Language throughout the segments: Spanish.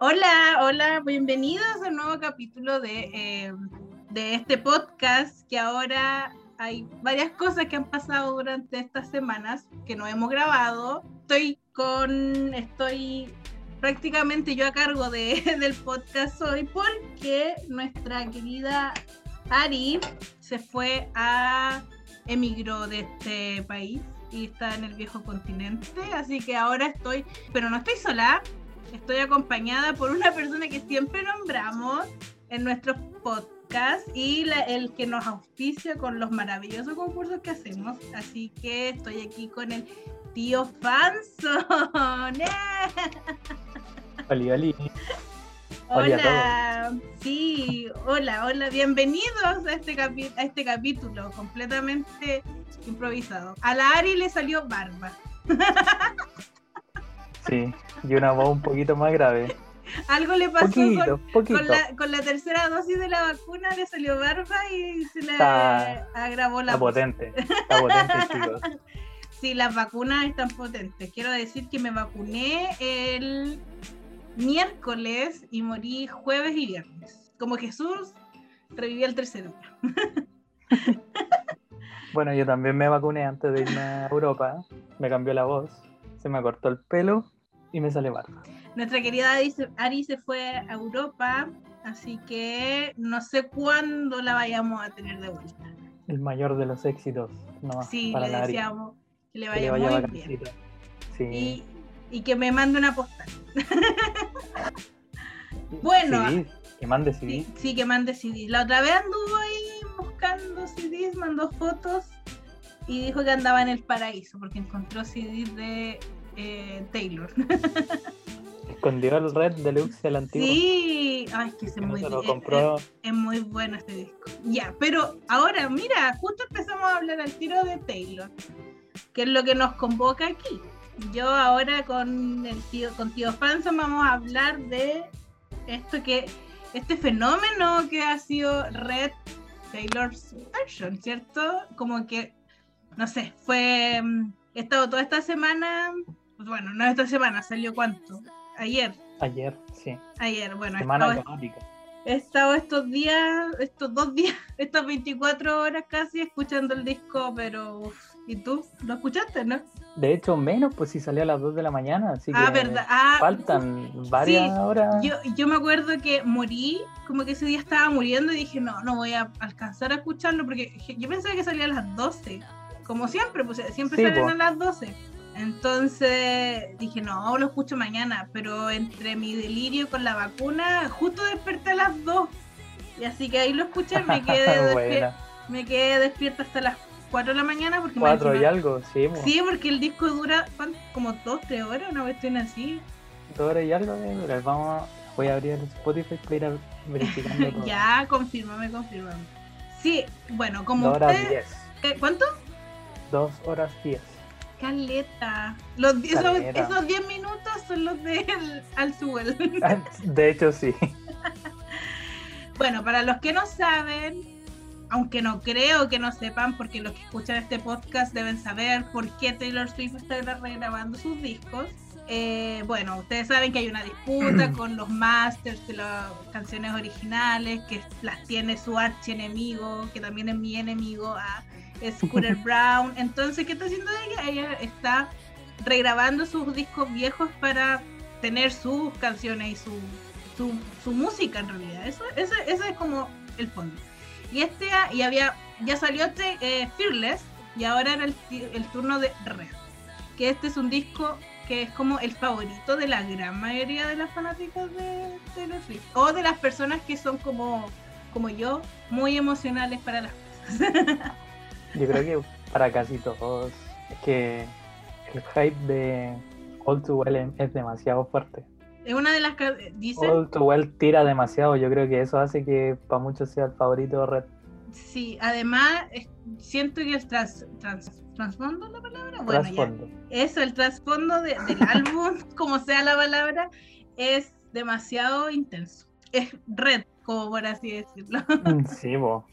Hola, hola, bienvenidos a un nuevo capítulo de, eh, de este podcast que ahora hay varias cosas que han pasado durante estas semanas que no hemos grabado. Estoy con, estoy prácticamente yo a cargo de, del podcast hoy porque nuestra querida Ari se fue a, emigró de este país y está en el viejo continente, así que ahora estoy, pero no estoy sola, estoy acompañada por una persona que siempre nombramos en nuestros podcasts y el que nos auspicia con los maravillosos concursos que hacemos. Así que estoy aquí con el tío Fanson. Hola, hola. Hola, sí, hola, hola, bienvenidos a este, a este capítulo completamente improvisado. A la Ari le salió barba. Sí, y una voz un poquito más grave. Algo le pasó con, la, tercera dosis de la vacuna, le salió barba y se le agravó la Está potente, está potente, chicos. Sí, las vacunas están potentes. Quiero decir que me vacuné el miércoles y morí jueves y viernes. Como Jesús, reviví el tercer día. bueno, yo también me vacuné antes de irme a Europa. Me cambió la voz, se me cortó el pelo y me sale barba. Nuestra querida Ari se fue a Europa, así que no sé cuándo la vayamos a tener de vuelta. El mayor de los éxitos. No, sí, le deseamos que le vaya, muy bien. Sí. Y, que me mande una postal. bueno. Sí, que mande CD. Sí, que mande CD. La otra vez anduvo ahí buscando CDs, mandó fotos y dijo que andaba en el paraíso porque encontró CDs de eh, Taylor. Escondió el Red Deluxe el antiguo. Sí, ay, que se muy, lo compró. Es, muy bueno este disco. Ya, pero ahora, mira, justo empezamos a hablar al tiro de Taylor, que es lo que nos convoca aquí. Yo ahora con el tío, con tío Fanson vamos a hablar de esto que, este fenómeno que ha sido Red Taylor's version, ¿cierto? Como que, no sé, fue, mm, he estado toda esta semana pues bueno, no esta semana, salió cuánto? Ayer. Ayer, sí. Ayer, bueno. Semana económica. He estado estos días, estos dos días, estas 24 horas casi escuchando el disco, pero ¿y tú? ¿Lo escuchaste, no? De hecho, menos, pues si salió a las 2 de la mañana, así ah, que verdad. Ah, faltan varias horas. Yo, yo me acuerdo que morí, como que ese día estaba muriendo y dije, no, no voy a alcanzar a escucharlo porque yo pensaba que salía a las 12, como siempre, pues siempre salen a las 12. Entonces dije, no, lo escucho mañana, pero entre mi delirio con la vacuna, justo desperté a las 2. Y así que ahí lo escuché, me quedé, despierta, me quedé despierta hasta las 4 de la mañana. porque 4 y algo, sí. Sí, porque el disco dura como 2, 3 horas, una cuestión así. 2 horas y algo de Vamos, voy a abrir el Spotify para ir a verificando todo. ya, confírmame, confírmame. Sí, bueno, como 2 horas 10. ¿Cuánto? 2 horas 10. Caleta. Los, esos 10 minutos son los de Al ah, De hecho, sí. bueno, para los que no saben, aunque no creo que no sepan, porque los que escuchan este podcast deben saber por qué Taylor Swift está regrabando sus discos. Eh, bueno, ustedes saben que hay una disputa con los masters de las canciones originales, que las tiene su archienemigo, que también es mi enemigo, a Scooter Brown. Entonces, ¿qué está haciendo ella? Ella está regrabando sus discos viejos para tener sus canciones y su, su, música en realidad. Eso, ese, es como el fondo. Y este y había ya salió este eh, Fearless y ahora era el, el, turno de Red. Que este es un disco que es como el favorito de la gran mayoría de las fanáticas de Taylor Swift. O de las personas que son como, como yo, muy emocionales para las cosas. Yo creo que para casi todos es que el hype de All Too Well es demasiado fuerte. Es una de las que dice. All Too Well tira demasiado. Yo creo que eso hace que para muchos sea el favorito de Red. Sí, además siento que el tras, trasfondo la palabra. Bueno, trasfondo. eso, el trasfondo del álbum, como sea la palabra, es demasiado intenso. Es red, como por así decirlo. Mm, sí, bo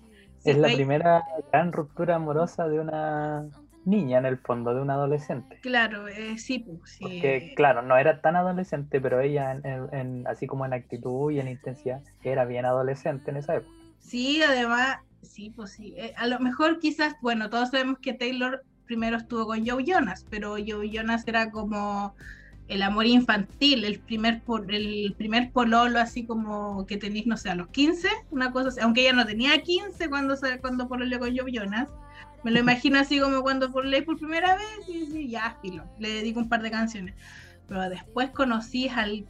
es la primera gran ruptura amorosa de una niña en el fondo, de una adolescente. Claro, eh, sí, pues sí. Porque, claro, no era tan adolescente, pero ella, en, así como en actitud y en intensidad, era bien adolescente en esa época. Sí, además, sí, pues sí. Eh, a lo mejor quizás, bueno, todos sabemos que Taylor primero estuvo con Joe Jonas, pero Joe Jonas era como el amor infantil, el primer, por, el primer pololo así como que tenéis, no sé, a los 15, una cosa así, aunque ella no tenía 15 cuando, cuando pololeó con Joe Jonas. Me lo imagino así como cuando pololeé por primera vez y sí, ya, filo, le dedico un par de canciones. Pero después conocí al,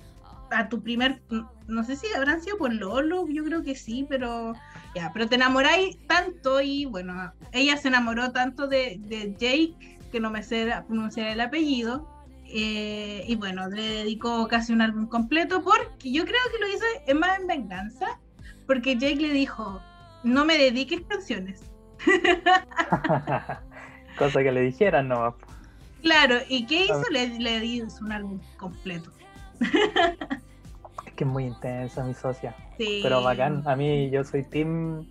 a tu primer, no sé si habrán sido por Lolo, yo creo que sí, pero ya, pero te enamoráis tanto y bueno, ella se enamoró tanto de, de Jake, que no me sé pronunciar el apellido, eh, y bueno, le dedicó casi un álbum completo porque yo creo que lo hizo en más en venganza, porque Jake le dijo, no me dediques canciones. Cosa que le dijeran nomás. Claro, ¿y qué hizo? Le, le hizo un álbum completo. Es que es muy intensa mi socia. Sí. Pero bacán. A mí yo soy team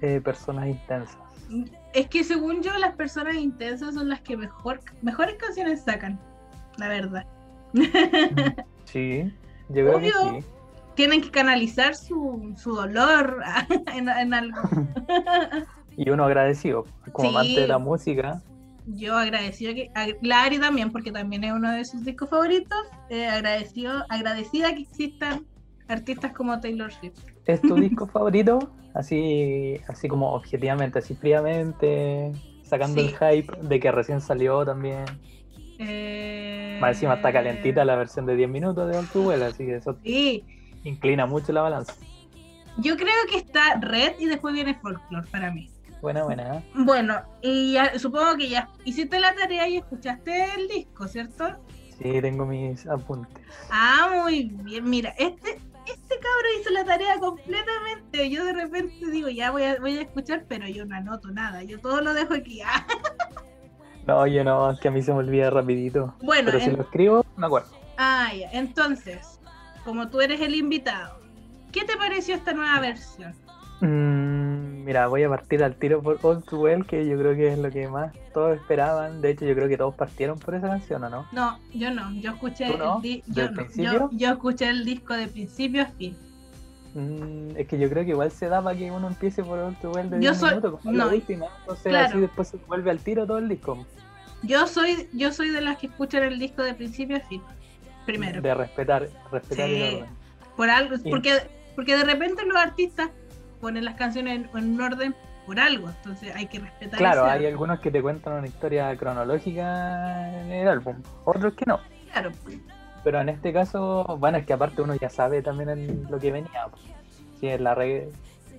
eh, personas intensas. Es que según yo, las personas intensas son las que mejor, mejores canciones sacan, la verdad. Sí, yo creo que sí. Tienen que canalizar su, su dolor en, en algo. Y uno agradecido, como Sí. amante de la música. Yo agradecido que a Lari también, porque también es uno de sus discos favoritos, eh, agradecido, agradecida que existan artistas como Taylor Swift. ¿Es tu disco favorito? Así, así como objetivamente, así fríamente, sacando Sí. el hype de que recién salió también. Eh, Más encima está calentita la versión de 10 minutos de Well, así que eso Sí, inclina mucho la balanza. yo creo que está Red y después viene Folklore para mí. Buena, buena. ¿eh? Bueno, y ya, supongo que ya hiciste la tarea y escuchaste el disco, ¿cierto? Sí, tengo mis apuntes. Ah, muy bien. Mira, este, este cabro hizo la tarea completamente. Yo de repente digo, ya voy a, voy a escuchar, pero yo no anoto nada. Yo todo lo dejo aquí. Ah, No, yo no, es que a mí se me olvida rapidito. Bueno, Pero si lo escribo, me acuerdo. ah, ya. Entonces, como tú eres el invitado, ¿qué te pareció esta nueva versión? Mm, mira, voy a partir al tiro por All Too Well, que yo creo que es lo que más todos esperaban. De hecho, yo creo que todos partieron por esa canción, ¿o no? No, yo no. Yo escuché el. Yo, yo escuché el disco de principio a fin. Mm, es que yo creo que igual se da para que uno empiece por Too Well de Yo 10 soy- minutos, como no, la última. Entonces claro. así después se vuelve al tiro todo el disco. Yo soy, yo soy de las que escuchan el disco de principio a fin. Primero. De respetar, respetar Sí. el orden. por algo, Sí. porque, porque de repente los artistas ponen las canciones en, en un orden por algo, entonces hay que respetar Claro, hay orden. algunos que te cuentan una historia cronológica en el álbum, otros que no. Claro, Pero en este caso, bueno, es que aparte uno ya sabe también en lo que venía. pues. Si es la re...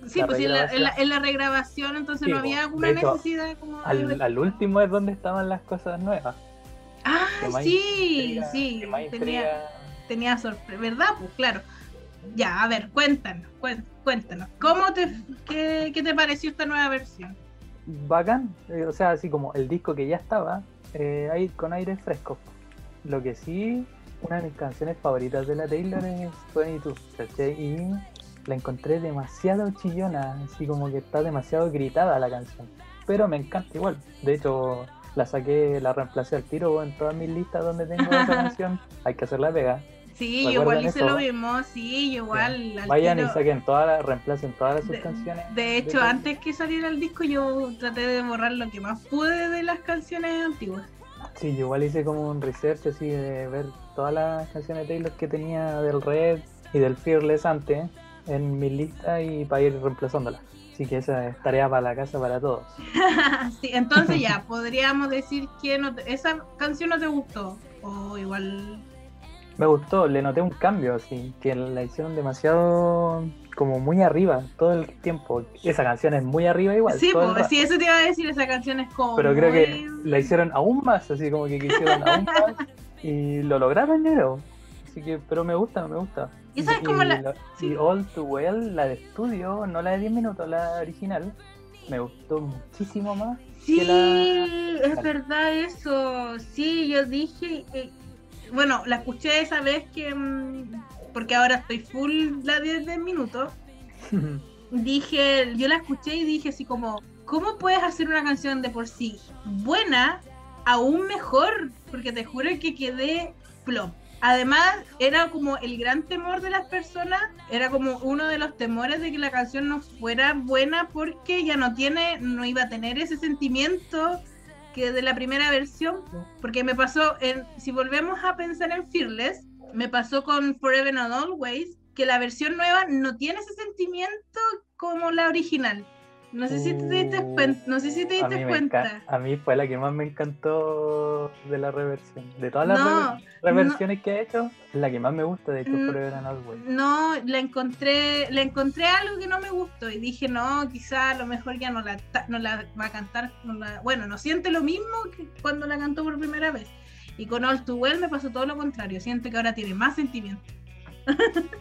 sí, La pues sí, en la, en, la, regrabación. en la regrabación entonces Sí, no había alguna hecho, necesidad como al, al último es donde estaban las cosas nuevas. Ah, sí, intriga- sí, tenía, tenía sorpresa, ¿verdad? Pues claro. Ya, a ver, cuéntanos, cuéntanos, ¿cómo te, qué, qué te pareció esta nueva versión? Bacán, eh, o sea, así como el disco que ya estaba, eh, ahí con aire fresco. Lo que sí, una de mis canciones favoritas de la Taylor es 22, ¿cachai? Y la encontré demasiado chillona, así como que está demasiado gritada la canción. Pero me encanta igual. De hecho, la saqué, la reemplacé al tiro en todas mis listas donde tengo esa canción. Hay que hacer la pega. Sí, yo ¿Recuerdan igual hice eso? lo mismo, sí, igual. al Vayan y tiro- saquen todas las, reemplacen todas sus De, canciones. de hecho, antes que saliera el disco, yo traté de borrar lo que más pude de las canciones antiguas. Sí, yo igual hice como un research así de ver todas las canciones de Taylor que tenía del Red y del Fearless antes en mi lista y para ir reemplazándolas. Así que esa es tarea para la casa para todos. sí, entonces ya, podríamos decir que no te- esa canción no te gustó. O igual. Me gustó, le noté un cambio así, que la hicieron demasiado como muy arriba todo el tiempo. Esa canción es muy arriba igual. sí, pues, sí, eso te iba a decir, esa canción es como. Pero creo que la hicieron aún más, así como que quisieron aún más y lo lograron, creo. Así que, pero me gusta, me gusta. ¿Y sabes cómo la- sí. y All Too Well, la de estudio, no la de 10 minutos, la original, me gustó muchísimo más. Sí, que la- es verdad eso. Sí, yo dije. eh, bueno, la escuché esa vez que. mm, porque ahora estoy full la 10 de minutos. Dije, yo la escuché y dije así como. ¿cómo puedes hacer una canción de por sí buena aún mejor? Porque te juro que quedé plop. Además, era como el gran temor de las personas, era como uno de los temores de que la canción no fuera buena porque ya no tiene, no iba a tener ese sentimiento que de la primera versión, porque me pasó en, si volvemos a pensar en Fearless, me pasó con Forever and Always, que la versión nueva no tiene ese sentimiento como la original. No sé si te diste, Uh, cuen- no sé si te A diste mí, me cuenta. a mí fue la que más me encantó de la reversión. De todas las No, reversiones que he hecho, es la que más me gusta, de hecho, Mm, Forever and Always. No, la encontré, le encontré algo que no me gustó y dije, no, quizá a lo mejor ya no la, ta- no la va a cantar, no la- bueno, no siente lo mismo que cuando la cantó por primera vez. Y con All Too Well me pasó todo lo contrario, siento que ahora tiene más sentimiento.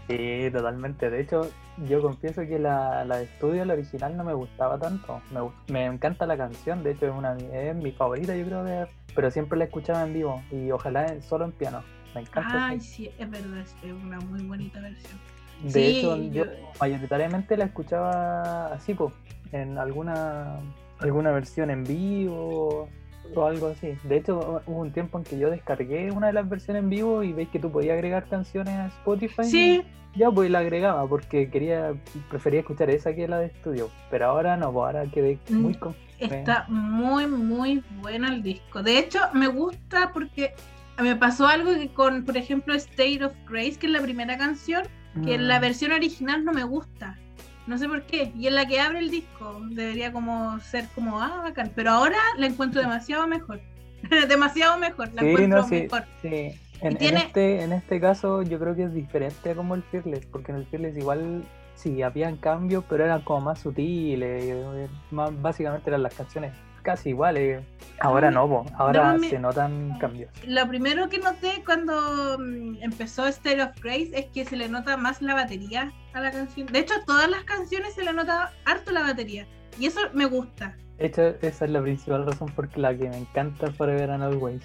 Sí, totalmente. De hecho, yo confieso que la, la de estudio, la original, no me gustaba tanto. Me, me encanta la canción, de hecho es, una, es mi favorita, yo creo, de, pero siempre la escuchaba en vivo y ojalá solo en piano. Me encanta. Ay, sí, es verdad, es una muy bonita versión. De sí, hecho, yo yo- mayoritariamente la escuchaba así, pues, en alguna, alguna versión en vivo o algo así. De hecho, hubo un tiempo en que yo descargué una de las versiones en vivo y veis que tú podías agregar canciones a Spotify. Sí, Ya, pues la agregaba porque quería, prefería escuchar esa que la de estudio. Pero ahora no, pues ahora quedé muy Mm, con... Está muy, muy bueno el disco. De hecho, me gusta porque me pasó algo que con, por ejemplo, State of Grace, que es la primera canción, que la Mm, versión original no me gusta. No sé por qué. Y en la que abre el disco debería como ser como, ah, bacán. Pero ahora la encuentro demasiado mejor. demasiado mejor. La Sí, encuentro no, sí, mejor. sí. En, en este, en este caso yo creo que es diferente a como el Fearless, porque en el Fearless igual sí habían cambios, pero eran como más sutiles, eh, más, básicamente eran las canciones casi iguales. Ahora Ay, no, po, ahora se notan cambios. Lo primero que noté cuando mm, empezó State of Grace es que se le nota más la batería a la canción. De hecho, todas las canciones se le nota harto la batería. Y eso me gusta. Hecho, esa es la principal razón por la que me encanta Forever and Always,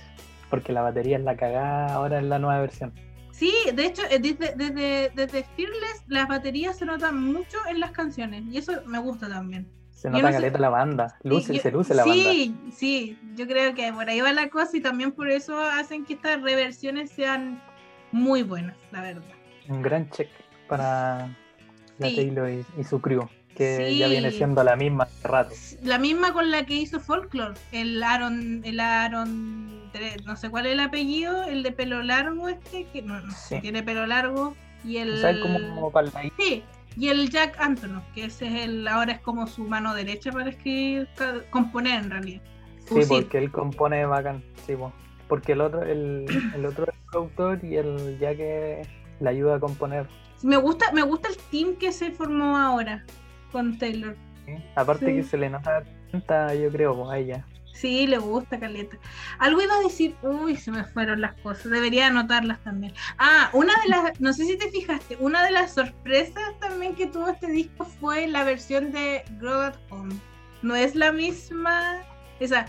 porque la batería es la cagada ahora en la nueva versión. Sí, de hecho, eh, desde, desde, desde Fearless las baterías se notan mucho en las canciones. Y eso me gusta también. Se nota no sé- caleta la banda, luce, yo- se luce la banda. Sí, sí, yo creo que por ahí va la cosa y también por eso hacen que estas reversiones sean muy buenas, la verdad. Un gran check para la Sí. Taylor y, y su crew, que ya viene siendo la misma hace rato. La misma con la que hizo Folklore, el Aaron, el Aaron, no sé cuál es el apellido, el de pelo largo este, que no, no tiene pelo largo, y el... O sea, es como para la Sí, y el Jack Antonoff, que ese es el, ahora es como su mano derecha para escribir, componer en realidad. Sí, Fusil. porque él compone bacán, sí, po. porque el otro, el, el otro es productor y el que le ayuda a componer. Me gusta, me gusta el team que se formó ahora con Taylor. ¿sí? Aparte Sí. que se le nota tanta, yo creo, a ella. Sí, le gusta Caleta. Algo iba a decir, uy, se me fueron las cosas, debería anotarlas también. Ah, una de las, no sé si te fijaste, una de las sorpresas también que tuvo este disco fue la versión de Grow at Home. No es la misma, esa,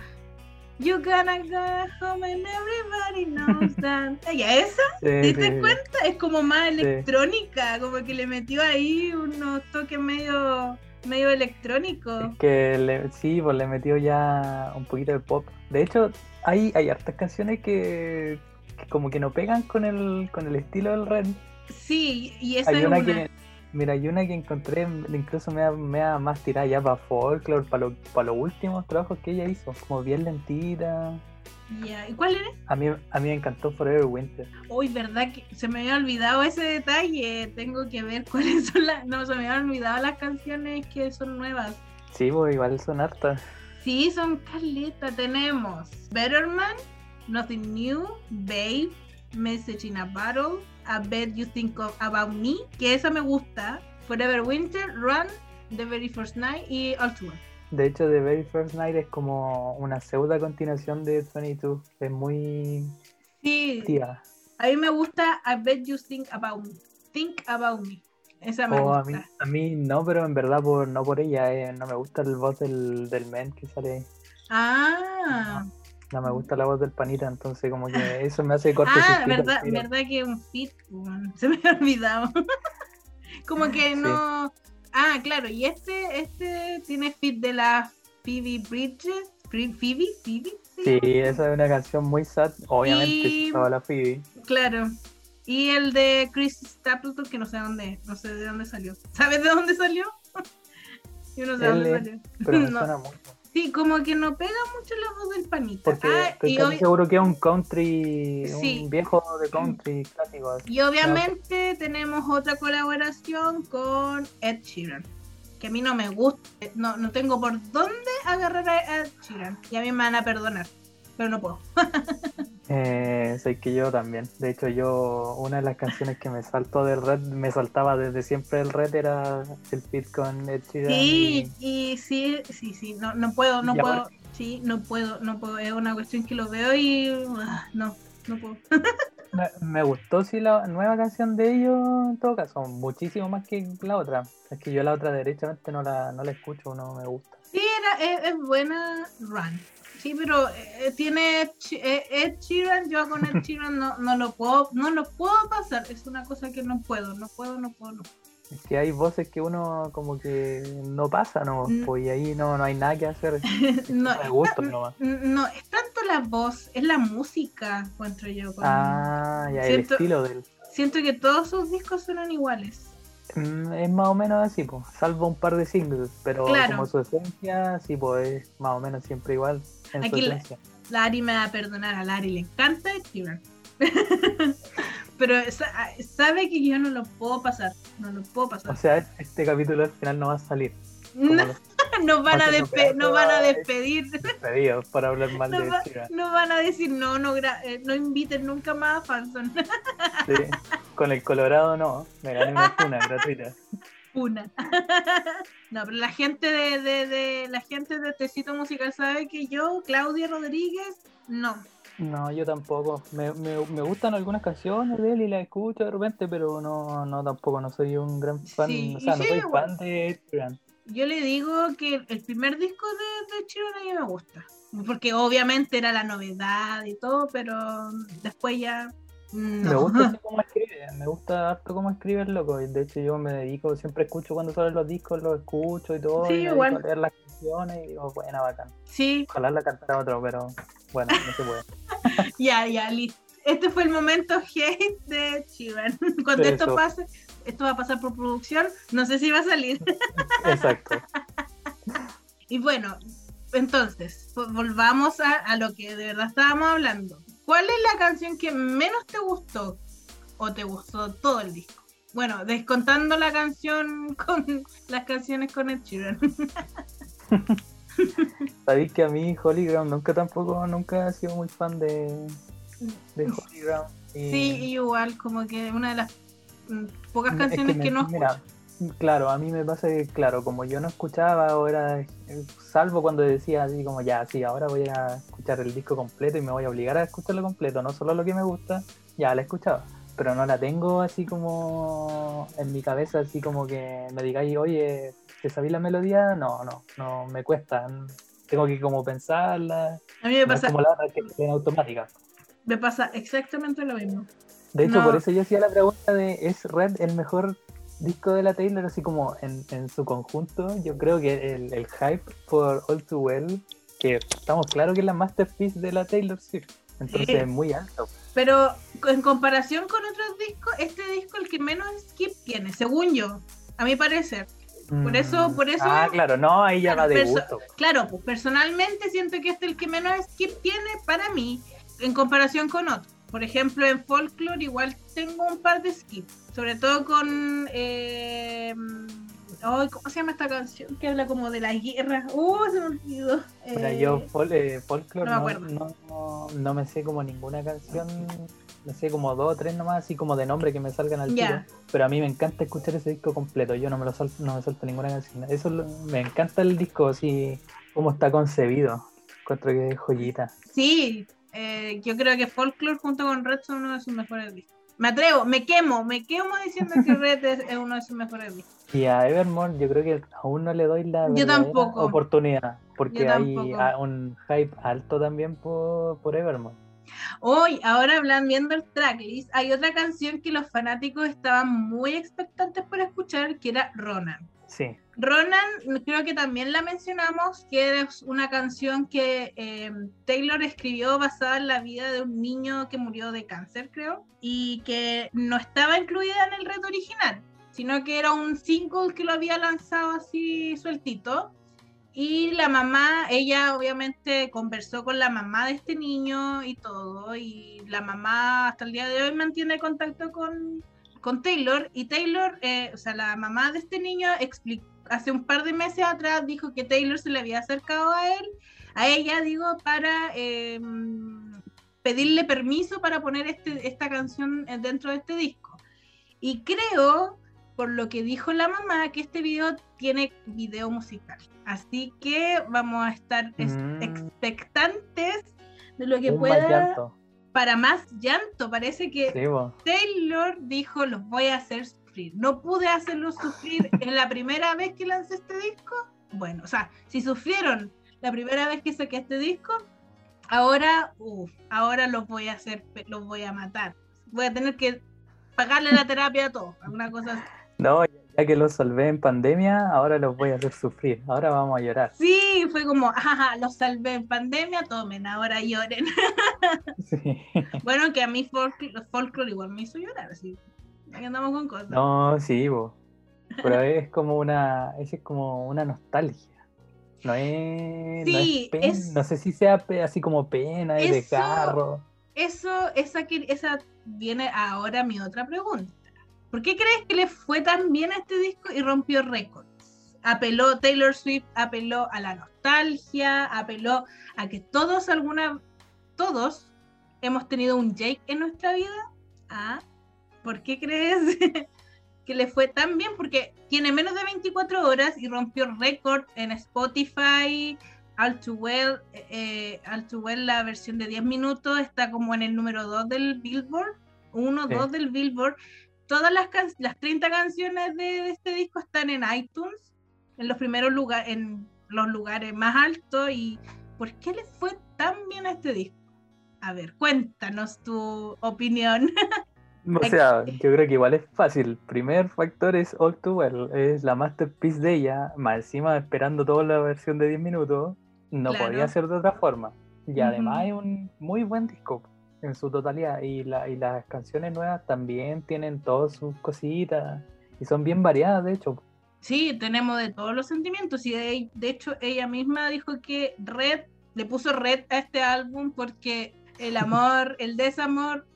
You gonna go home and everybody knows that. Ya esa, Sí, ¿te sí. cuenta? Es como más Sí. electrónica, como que le metió ahí unos toques medio, medio electrónicos. Es que le- sí, pues le metió ya un poquito de pop. De hecho, hay, hay hartas canciones que, que como que no pegan con el, con el estilo del Ren. Sí, y esa Hay es una una. que, mira, hay una que encontré, incluso me da, me da más tirada ya para folklore, para, lo- para los últimos trabajos que ella hizo, como bien lentita. ¿Y cuál era? A mí, a mí me encantó Forever Winter. Uy, verdad que se me había olvidado ese detalle. Tengo que ver cuáles son las. No, se me habían olvidado las canciones que son nuevas. Sí, pues igual son hartas. Sí, son caleta. Tenemos Better Man, Nothing New, Babe, Message in a Battle, I Bet You Think of About Me, que esa me gusta. Forever Winter, Run, The Very First Night y All Too Well. De hecho, The Very First Night es como una pseudo continuación de 22. Es muy Sí, tía. a mí me gusta I Bet You Think About Me. Think About Me. Esa me O a gusta. mí, a mí no, pero en verdad por, no por ella. eh, No me gusta el voz del, del men que sale. ahí. Ah, No me gusta la voz del panita, entonces como que eso me hace corto ah, verdad, verdad que un fit, se me ha olvidado. Como que Sí. Ah, claro, y este, este tiene fit de la Phoebe Bridges. Phoebe, Phoebe, sí, esa es una canción muy sad. Obviamente Y- la Phoebe. Claro. Y el de Chris Stapleton, que no sé dónde, no sé de dónde salió. ¿Sabes de dónde salió? Yo no sé de dónde salió. Pero me No. suena mucho. Sí, como que no pega mucho la voz del panita. Porque Ah, estoy casi seguro que es un country, Sí. un viejo de country clásico. y obviamente tenemos otra colaboración con Ed Sheeran. Que a mí no me gusta, no, no tengo por dónde agarrar a Ed Sheeran. Y a mí me van a perdonar, pero no puedo. Eh, sé que yo también. De hecho, yo, una de las canciones que me saltó del red, me saltaba desde siempre el red, era el fit con Ed Sheeran. Sí, y- y sí, sí, sí, no, no puedo, no puedo, ahora- sí, no puedo, no puedo, es una cuestión que lo veo y ah, no, no puedo. Me, me gustó sí la nueva canción de ellos, en todo caso, muchísimo más que la otra. Es que yo la otra derechamente no la, no la escucho, no me gusta. Sí, era, es, es buena Run. Sí, pero eh, tiene Ed eh, Ed Sheeran, yo con Ed Sheeran no, no lo puedo, no lo puedo pasar, es una cosa que no puedo, no puedo, no puedo, no. Es que hay voces que uno como que no pasa, ¿no? Mm. Pues y ahí no, no hay nada que hacer. No, nomás. no, es tanto la voz, es la música, encuentro yo. con- Ah, ya, el Siento- estilo del... Siento que todos sus discos suenan iguales. Mm, Es más o menos así, pues, salvo un par de singles, pero Claro. como su esencia, sí, pues es más o menos siempre igual en Aquí su la- esencia. Lari me va a perdonar, a Lari le encanta Sheeran. Pero sa- sabe que yo no lo puedo pasar, no lo puedo pasar. O sea, este capítulo al final no va a salir. Como No, los nos van a, despe- nos van despedir, despedidos para hablar mal nos, de va- Sheeran. nos van a decir no, no, gra- eh, no inviten nunca más a Fanson. Sí. Con el Colorado no, me gané una gratuita. Una. no, pero la gente de, de, de- la gente de Tecito Musical sabe que yo, Claudia Rodríguez, no. No, yo tampoco. Me, me, me gustan algunas canciones de él y las escucho de repente, pero no, no tampoco, no soy un gran fan, Sí, o sea, no soy igual. fan de Ed. Yo le digo que el primer disco de, de Sheeran a mí me gusta. Porque obviamente era la novedad y todo, pero después ya. No. Me gusta cómo escribe, me gusta harto cómo escribe el loco. y De hecho, yo me dedico, siempre escucho cuando salen los discos, los escucho y todo. Sí, y igual. a leer las canciones y digo, buena, bacán. Sí, Ojalá la cantara otro, pero bueno, no se puede. ya, ya, listo. Este fue el momento hate de Sheeran. Cuando esto Eso. pase, esto va a pasar por producción, no sé si va a salir. Exacto. Y bueno, entonces, vo- volvamos a, a lo que de verdad estábamos hablando. ¿Cuál es la canción que menos te gustó o te gustó todo el disco? Bueno, descontando la canción con las canciones con el Sheeran. Sabéis que a mí Holy Ground nunca tampoco, nunca he sido muy fan de, de Holy Ground. y- Sí, igual, como que una de las mm, pocas Es canciones me- que no mira, Claro, a mí me pasa que, claro, como yo no escuchaba ahora, salvo cuando decía así como, ya, sí, ahora voy a escuchar el disco completo y me voy a obligar a escucharlo completo, no solo lo que me gusta, ya la escuchaba, pero no la tengo así como en mi cabeza, así como que me digáis, oye, ¿te sabéis la melodía? No, no, no, me cuesta, tengo que como pensarla, A mí me no es pasa, como la que en automática. me pasa exactamente lo mismo. De hecho, No. por eso yo hacía la pregunta de ¿es Red el mejor disco de la Taylor? Así como en, en su conjunto, yo creo que el, el hype por All Too Well, que estamos claros que es la masterpiece de la Taylor Swift, entonces Sí. es muy alto. Pero en comparación con otros discos, este disco es el que menos skip tiene, según yo, a mi parecer. Por eso- Mm, por eso- Ah, claro, no, ahí ya Claro, va de gusto. Claro, pues personalmente siento que este es el que menos skip tiene para mí en comparación con otros. Por ejemplo, en Folklore igual tengo un par de skips, sobre todo con... Eh, ¿Cómo se llama esta canción? Que habla como de la guerra. ¡Uh, se me olvidó! Mira, Eh, yo fol, eh, folklore no me no, acuerdo. no, no- no me sé como ninguna canción, me sé como dos o tres nomás, así como de nombre que me salgan al Ya. tiro. Pero a mí me encanta escuchar ese disco completo, yo no me lo sol- no me suelto ninguna canción. Eso es lo- me encanta el disco, así como está concebido. Encuentro que es joyita. Sí, eh, yo creo que Folklore junto con Red son uno de sus mejores discos. Me atrevo, me quemo, me quemo diciendo que Red es, es uno de sus mejores discos. Y a Evermore yo creo que aún no le doy la Yo verdadera tampoco. oportunidad, porque hay un hype alto también por, por Evermore. Hoy, ahora hablando, viendo el tracklist, hay otra canción que los fanáticos estaban muy expectantes por escuchar, que era Ronan. Sí. Ronan, creo que también la mencionamos, que es una canción que eh, Taylor escribió basada en la vida de un niño que murió de cáncer, creo, y que no estaba incluida en el reto original, sino que era un single que lo había lanzado así sueltito. Y la mamá, ella obviamente conversó con la mamá de este niño y todo, y la mamá hasta el día de hoy mantiene contacto con, con Taylor, y Taylor, eh, o sea, la mamá de este niño explicó, hace un par de meses atrás dijo que Taylor se le había acercado a él, a ella, digo, para eh, pedirle permiso para poner este, esta canción dentro de este disco. Y creo, por lo que dijo la mamá, que este video tiene video musical. Así que vamos a estar Mm. expectantes de lo que Un pueda. Para más llanto. Parece que Sí. Taylor dijo, los voy a hacer sufrir. No pude hacerlos sufrir en la primera vez que lancé este disco. Bueno, o sea, si sufrieron la primera vez que saqué este disco, ahora, uf, ahora los voy a hacer, los voy a matar. Voy a tener que pagarle la terapia a todos. Alguna cosa así. No, ya que los salvé en pandemia, ahora los voy a hacer sufrir. Ahora vamos a llorar. Sí, fue como, ajá, los salvé en pandemia, tomen, ahora lloren. Sí. bueno, que a mí folklore, folklore igual me hizo llorar, así. Andamos con cosas. No, sí, po. pero es como una, es como una nostalgia. No es, no, Sí, es pen- es- no sé si sea así como pena y Eso- desgarro. Eso, esa, esa viene ahora mi otra pregunta. ¿Por qué crees que le fue tan bien a este disco y rompió récords? Apeló Taylor Swift, apeló a la nostalgia, apeló a que todos alguna, todos hemos tenido un Jake en nuestra vida. Ah, ¿por qué crees que le fue tan bien? Porque tiene menos de 24 horas y rompió récord en Spotify, All Too Well, eh, All Too Well, la versión de 10 minutos, está como en el número 2 del Billboard, 1, Sí. 2 del Billboard. Todas las, can- las 30 canciones de, de este disco están en iTunes, en los primeros lugares, en los lugares más altos. ¿Y por qué le fue tan bien a este disco? A ver, cuéntanos tu opinión. O sea, yo creo que igual es fácil. Primer factor es All Too Well, es la masterpiece de ella, más encima esperando toda la versión de 10 minutos, no Claro. podía ser de otra forma. Y además es un muy buen disco en su totalidad. Y, la, y las canciones nuevas también tienen todas sus cositas y son bien variadas, de hecho. Sí, tenemos de todos los sentimientos y de, de hecho ella misma dijo que Red le puso Red a este álbum porque el amor, el desamor,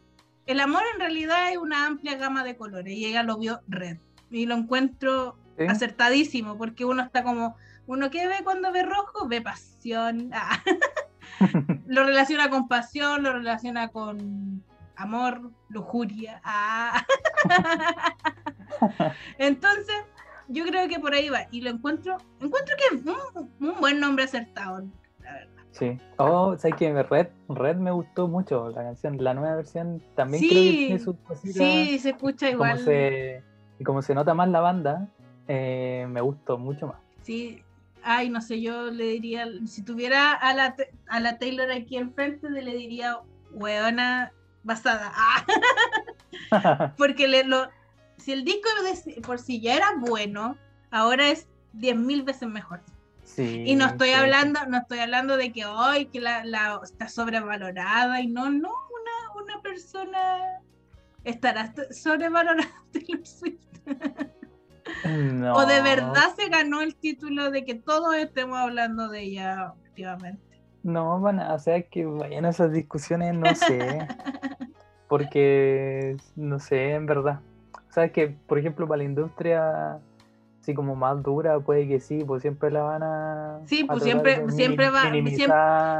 el amor en realidad es una amplia gama de colores y ella lo vio Red y lo encuentro ¿sí? acertadísimo porque uno está como uno que ve cuando ve rojo ve pasión, ah, lo relaciona con pasión, lo relaciona con amor, lujuria. ah. Entonces, yo creo que por ahí va. Y lo encuentro, encuentro que es un, un buen nombre acertado, la verdad. Sí. Oh, ¿sabes qué? Red, Red me gustó mucho la canción. La nueva versión también Sí, creo que tiene sus cositas. Sí, se escucha y como igual. se, y como se nota más la banda, eh, me gustó mucho más. Sí. Ay, no sé, yo le diría, si tuviera a la, a la Taylor aquí enfrente, le diría, weona basada. Ah, porque le, lo, si el disco de- por si ya era bueno, ahora es 10.000 veces mejor. Sí, Y no estoy sí, hablando, no estoy hablando de que hoy que la, la- está sobrevalorada y no, no, una, una persona estará st- sobrevalorada Taylor Swift. No. O de verdad se ganó el título de que todos estemos hablando de ella últimamente. No, van a, o sea, que vayan a esas discusiones, no sé. porque, no sé, en verdad. O sea, que, por ejemplo, para la industria, así como más dura, puede que sí, pues siempre la van a. Sí, pues siempre- siempre va-.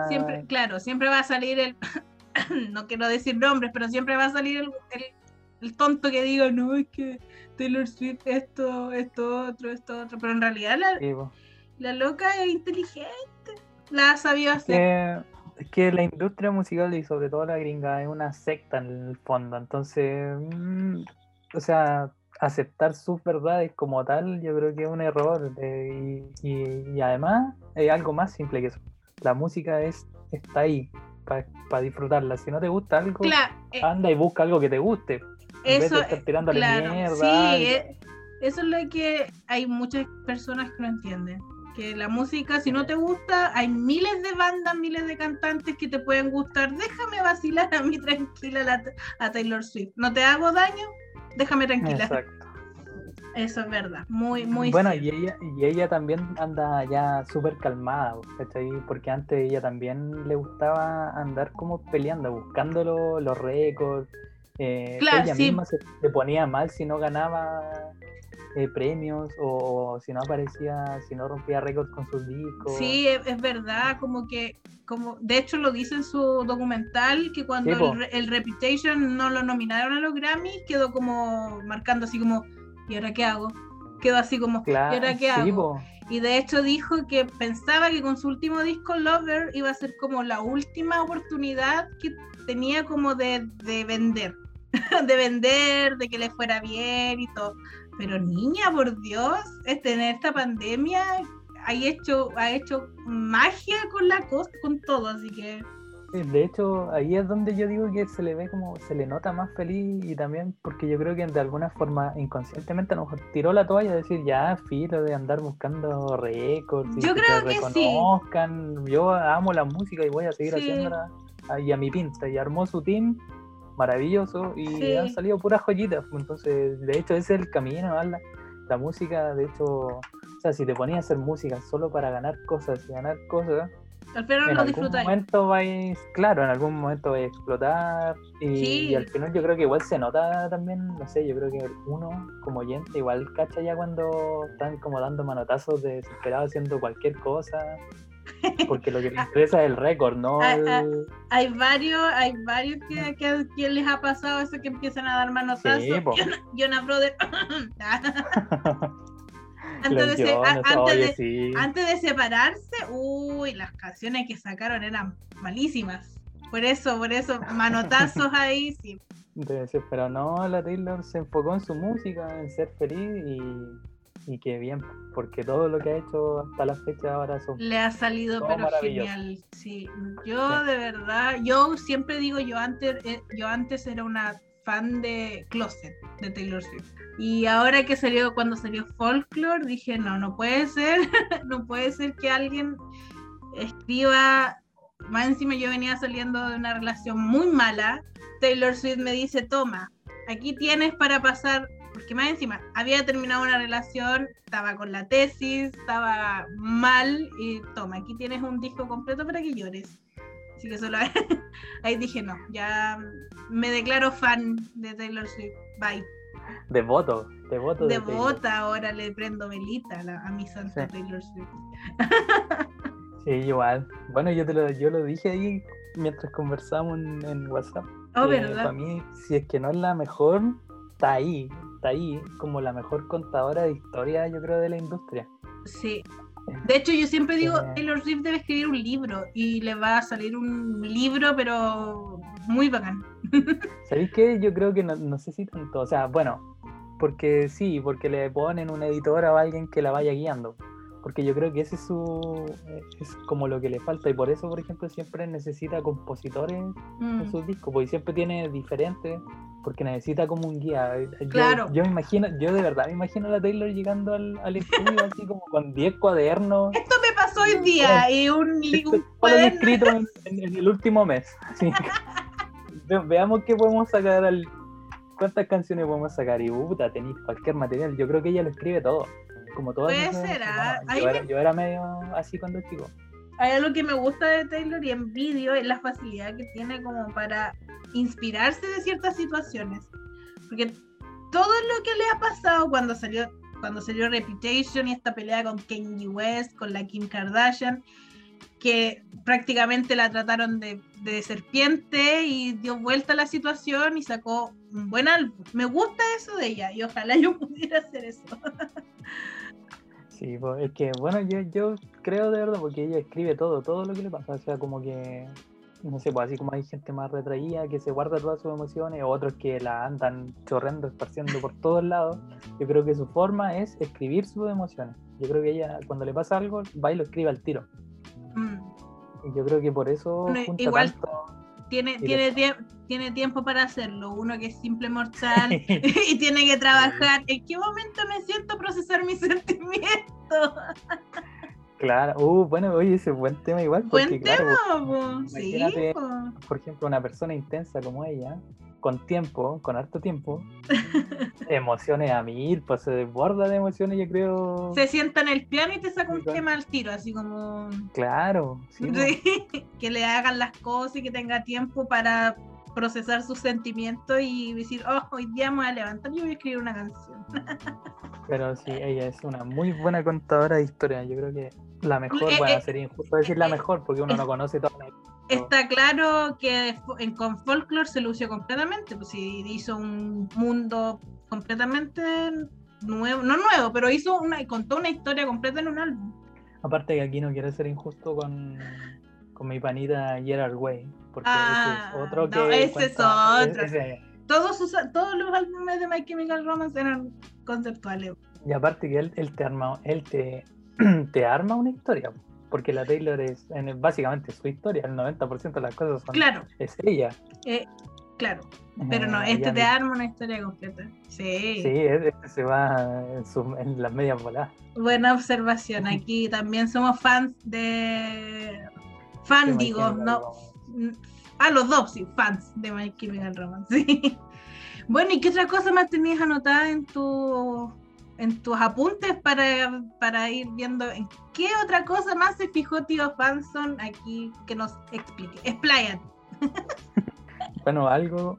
Siempre, claro, siempre va a salir el, no quiero decir nombres, pero siempre va a salir el, el- el tonto que diga, no, es que Taylor Swift esto, esto, otro, esto, otro, pero en realidad la, Sí, la loca es inteligente, la ha sabido Es hacer. que, es que la industria musical y sobre todo la gringa es una secta en el fondo, entonces, mm, o sea, aceptar sus verdades como tal, yo creo que es un error eh, y, y- y además es algo más simple que eso. La música es, está ahí para disfrutarla. Si no te gusta algo, Claro, eh, anda y busca algo que te guste. En vez eso, de estar eh, tirándole claro, mierda. sí, y- eh, eso es lo que hay muchas personas que no entienden. Que la música, si no te gusta, hay miles de bandas, miles de cantantes que te pueden gustar. Déjame vacilar a mí tranquila la- a Taylor Swift. No te hago daño, déjame tranquila. Exacto. Eso es verdad. Muy, muy bueno, y ella, y ella también anda ya súper calmada, ¿cachai? Porque antes ella también le gustaba andar como peleando, buscando lo- los récords. Eh, Claro, ella sí. misma se, se ponía mal si no ganaba eh, premios o, si no aparecía, si no rompía récords con sus discos. Sí, es, es verdad, como que, como, de hecho lo dice en su documental, que cuando Sí, el, el Reputation no lo nominaron a los Grammys, quedó como marcando así como, ¿y ahora qué hago? Quedó así como, Claro, ¿y ahora qué sí, hago? po. Y de hecho dijo que pensaba que con su último disco, Lover, iba a ser como la última oportunidad que tenía como de, de vender, de vender, de que le fuera bien y todo. Pero niña, por Dios, este, en esta pandemia ha hecho, ha hecho magia con la cosa, con todo, así que De hecho, ahí es donde yo digo que se le ve como, se le nota más feliz y también porque yo creo que de alguna forma inconscientemente a lo mejor tiró la toalla de decir ya, filo de andar buscando récords y Yo que creo te que sí. reconozcan. Yo amo la música y voy a seguir Sí. haciéndola ahí a mi pinta. Y armó su team maravilloso y Sí. han salido puras joyitas. pues, Entonces, de hecho, ese es el camino, ¿no? la, música, de hecho, o sea, si te ponías a hacer música solo para ganar cosas y ganar cosas, al final en lo algún disfrutáis. momento vais, claro, en algún momento vais a explotar y, Sí. y al final yo creo que igual se nota también, no sé, yo creo que uno como oyente igual cacha ya cuando están como dando manotazos de desesperado haciendo cualquier cosa, porque lo que le interesa es el récord, no Ah, el... ah, Hay varios, hay varios que, que a quien les ha pasado eso que empiezan a dar manotazos. Sí, po. Jonas Brothers. antes, de Jonas, antes, oye, de, sí. antes de separarse, uy, las canciones que sacaron eran malísimas. Por eso, por eso, manotazos ahí, sí. Entonces, pero no, la Taylor se enfocó en su música, en ser feliz y, y que bien, porque todo lo que ha hecho hasta la fecha ahora son Le ha salido pero genial. Sí. Yo Sí. de verdad, yo siempre digo, yo antes, eh, yo antes era una fan de Closet, de Taylor Swift. Y ahora que salió, cuando salió Folklore, dije, no, no puede ser, no puede ser que alguien escriba, más encima yo venía saliendo de una relación muy mala, Taylor Swift me dice, toma, aquí tienes para pasar, porque más encima había terminado una relación, estaba con la tesis, estaba mal, y toma, aquí tienes un disco completo para que llores. Así que solo ahí dije, no, ya me declaro fan de Taylor Swift, bye. devoto, devoto de. Devota, ahora le prendo velita a, la- a mi santa Sí. Taylor Swift. Sí, igual. Bueno, yo te lo, yo lo dije ahí mientras conversamos en, en WhatsApp. Oh, que ¿verdad? Para mí, si es que no es la mejor, está ahí, está ahí, como la mejor contadora de historia, yo creo, de la industria. Sí. De hecho, yo siempre digo, Eh. Taylor Swift debe escribir un libro y le va a salir un libro, pero muy bacán. ¿Sabéis qué? Yo creo que no, no sé si tanto, o sea, bueno, porque sí, porque le ponen una editora o alguien que la vaya guiando. Porque yo creo que ese es su es como lo que le falta y por eso, por ejemplo, siempre necesita compositores Mm. en sus discos, porque siempre tiene diferentes, porque necesita como un guía. Yo, Claro. yo me imagino, yo de verdad me imagino a la Taylor llegando al, al estudio así como con 10 cuadernos. Esto me pasó hoy día y un, Esto un cuaderno. escrito en, en- en el último mes. Así veamos qué podemos sacar al. ¿Cuántas canciones podemos sacar? Y puta, tenéis cualquier material. Yo creo que ella lo escribe todo. Como todas Puede ser, ¿ah? yo, me- era, yo era medio así cuando chico. Hay algo que me gusta de Taylor y en vídeo es la facilidad que tiene como para inspirarse de ciertas situaciones. Porque todo lo que le ha pasado cuando salió, cuando salió Reputation y esta pelea con Kanye West, con la Kim Kardashian, que prácticamente la trataron de, de serpiente y dio vuelta a la situación y sacó un buen álbum. Me gusta eso de ella y ojalá yo pudiera hacer eso. Sí, pues, es que, bueno, yo, yo creo de verdad, porque ella escribe todo, todo lo que le pasa. O sea, como que, no sé, pues así como hay gente más retraída que se guarda todas sus emociones, otros que la andan chorreando, esparciendo por todos lados. Yo creo que su forma es escribir sus emociones. Yo creo que ella, cuando le pasa algo, va y lo escribe al tiro. Mm. Y yo creo que por eso Bueno, junta igual- tanto. Tiene, tiene, tie- tiene tiempo para hacerlo. Uno que es simple mortal y tiene que trabajar. ¿En qué momento me siento procesar mis sentimientos? Claro, uh, bueno, oye, ese es buen tema igual, porque Buen claro, tema, po. Sí, imagínate- po. por ejemplo, una persona intensa como ella, con tiempo, con harto tiempo, emociones a mil, pues se desborda de emociones, yo creo. Se sienta en el piano y te saca un claro. tema al tiro, así como Claro, sí. Sí, que le hagan las cosas y que tenga tiempo para procesar sus sentimientos y decir, oh, hoy día me voy a levantar y voy a escribir una canción. pero sí, ella es una muy buena contadora de historias, yo creo que la mejor, Eh, bueno, eh, sería injusto decir la eh, mejor, porque uno no conoce toda la Está claro que en, con Folklore se lució completamente, pues hizo un mundo completamente nuevo, no nuevo, pero hizo una, contó una historia completa en un álbum. Aparte que aquí no quiero ser injusto con, con mi panita Gerard Way, porque Ah, ese es otro no, que ese es otro. Todos, sus, todos los álbumes de My Chemical Romance eran conceptuales. y aparte que él, él te arma, él te, te arma una historia, porque la Taylor es en- básicamente su historia, el 90% de las cosas son, Claro, es ella. eh, claro, pero no, Eh, este te arma una historia completa. Sí. Sí, este se va en, su- en las medias voladas. Buena observación. Aquí también somos fans de. Fan, de digo, no. A los dos, sí, fans de My Chemical Romance. Sí. Bueno, ¿y qué otra cosa más tenías anotada en tu en tus apuntes para, para ir viendo en qué otra cosa más se fijó tío Fanson aquí que nos explique? Expláyate. Bueno, algo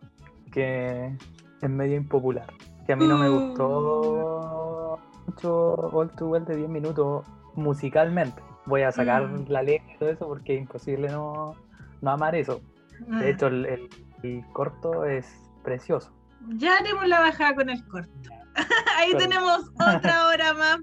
que es medio impopular, que a mí no me Mm. gustó mucho All Too Well de 10 minutos musicalmente. Voy a sacar Mm. la letra y todo eso porque es imposible no, no amar eso. De hecho, el, el- el corto es precioso. Ya haremos la bajada con el corto. Ahí Pero- tenemos otra hora más.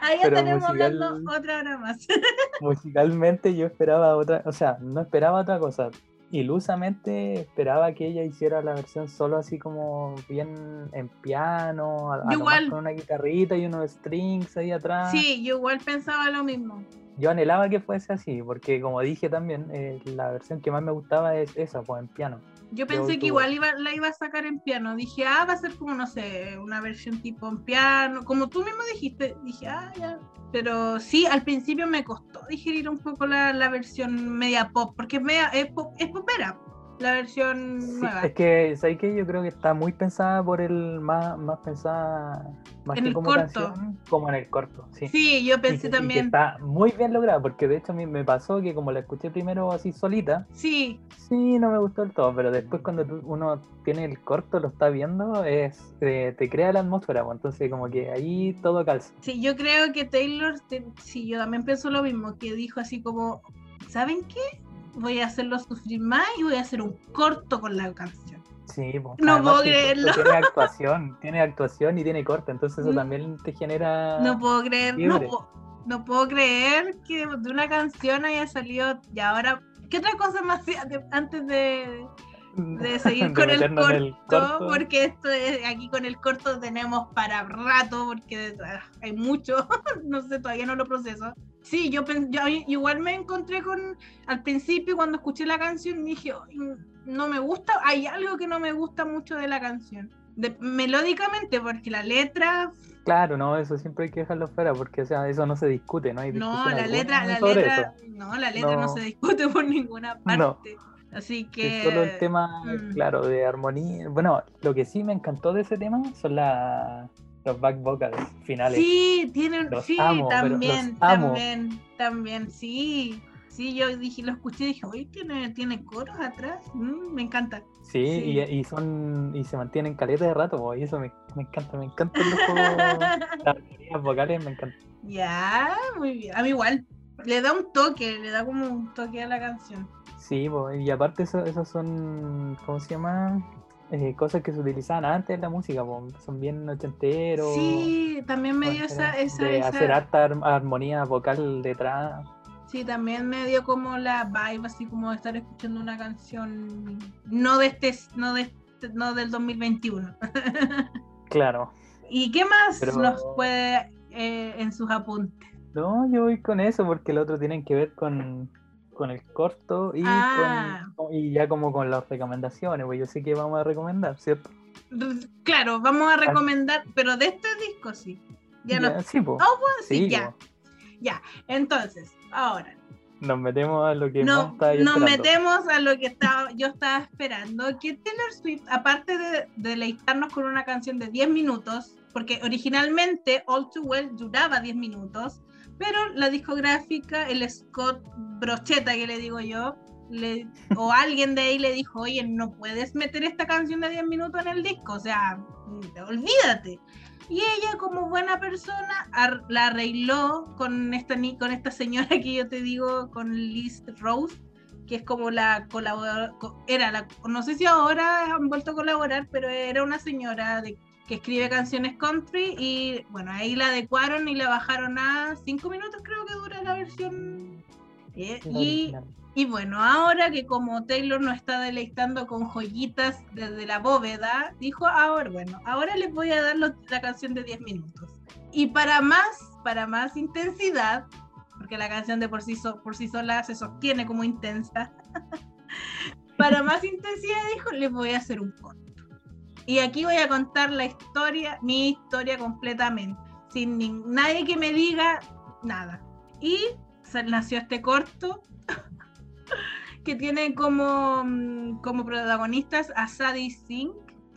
Ahí estaremos musical- hablando otra hora más. musicalmente yo esperaba otra, o sea, no esperaba otra cosa. Ilusamente esperaba que ella hiciera la versión solo así como bien en piano, a- Igual. con una guitarrita y unos strings ahí atrás. Sí, yo igual pensaba lo mismo. Yo anhelaba que fuese así, porque como dije también, eh, la versión que más me gustaba es esa, pues en piano. Yo pensé que igual iba, la iba a sacar en piano. Dije, ah, va a ser como, no sé, una versión tipo en piano. Como tú mismo dijiste, dije, ah, ya. Pero sí, al principio me costó digerir un poco la, la versión media pop, porque es, media, es, pop, es popera, la versión Sí, nueva. es que, ¿sabes qué? Yo creo que está muy pensada por el, más, más pensada, más En que el como corto. canción, como en el corto, sí. Sí, yo Y pensé que- y que también. está muy bien lograda, porque de hecho a mí me pasó que como la escuché primero así solita, Sí, sí, no me gustó del todo, pero después cuando uno tiene el corto, lo está viendo, es eh, te crea la atmósfera, pues, entonces como que ahí todo calza. sí, yo creo que Taylor, te- sí, yo también pienso lo mismo, que dijo así como, ¿saben qué? Voy a hacerlo sufrir más y voy a hacer un corto con la canción. Sí, pues, No puedo creerlo. Tiene actuación, tiene actuación y tiene corto, entonces eso Mm. también te genera... No puedo creer, no, puedo- no puedo creer que de una canción haya salido y ahora, ¿qué otra cosa más antes de, de seguir de con el meternos corto, el corto. Porque esto es, aquí con el corto tenemos para rato, porque ah, hay mucho, no sé, todavía no lo proceso. Sí, yo, yo igual me encontré con, al principio cuando escuché la canción dije, "Ay, no me gusta, hay algo que no me gusta mucho de la canción. De- melódicamente, porque la letra Claro, no, eso siempre hay que dejarlo fuera porque o sea, eso no se discute, ¿no? Hay No, la letra, la letra, no, la letra no. No. se discute por ninguna No. Así que Es solo el tema, mm. claro, de armonía. Bueno, lo que sí me encantó de ese tema son la, los back vocals finales. sí, tienen, Los sí, amo, también, también, también, sí. Sí, yo dije, lo escuché y dije, oye, tiene, tiene coros atrás, Mm, me encanta. Sí, Sí. Y, y son y se mantienen caleta de rato, po, y eso me, me encanta, me encantan los las vocales, me encantan. ya, muy bien. A mí igual, le da un toque, le da como un toque a la canción. Sí, y aparte eso, esos son, ¿cómo se llama? Eh, cosas que se utilizaban antes en la música, son bien ochenteros. Sí, también me dio esa, esa, de esa- hacer harta ar- armonía vocal detrás. Sí, también me dio como la vibe, así como de estar escuchando una canción no de este, no de este- no del 2021. Claro. ¿Y qué más Pero- nos puede eh, en sus apuntes? No, yo voy con eso porque el otro tienen que ver con, con el corto y, Ah. con, y ya como con las recomendaciones, pues yo sé que vamos a recomendar, ¿cierto? Claro, vamos a recomendar, pero de este disco sí. Ya no. sí, pues. Oh, pues sí, Sí, ya. po. Ya. Entonces, ahora. Nos metemos a lo que No, está nos esperando. metemos a lo que estaba, yo estaba esperando, que Taylor Swift, aparte de, de deleitarnos con una canción de 10 minutos, porque originalmente All Too Well duraba 10 minutos, pero la discográfica, el Scott Brocheta que le digo yo, le- o alguien de ahí le dijo, oye, no puedes meter esta canción de 10 minutos en el disco, o sea, olvídate. Y ella, como buena persona, ar- la arregló con esta, con esta señora que yo te digo, con Liz Rose, que es como la colaboradora, era la, no sé si ahora han vuelto a colaborar, pero era una señora de, que escribe canciones country y bueno, ahí la adecuaron y la bajaron a 5 minutos, creo que dura la versión. Eh, y y bueno, ahora que como Taylor nos está deleitando con joyitas desde la bóveda, dijo, ahora bueno, ahora les voy a dar lo- la canción de 10 minutos. Y para más, para más intensidad, porque la canción de por sí, so- por sí sola se sostiene como intensa, para más intensidad dijo, les voy a hacer un corto. Y aquí voy a contar la historia, mi historia completamente, sin nadie que me diga nada. Y nació este corto que tiene como, mm, como protagonistas a Sadie Sink,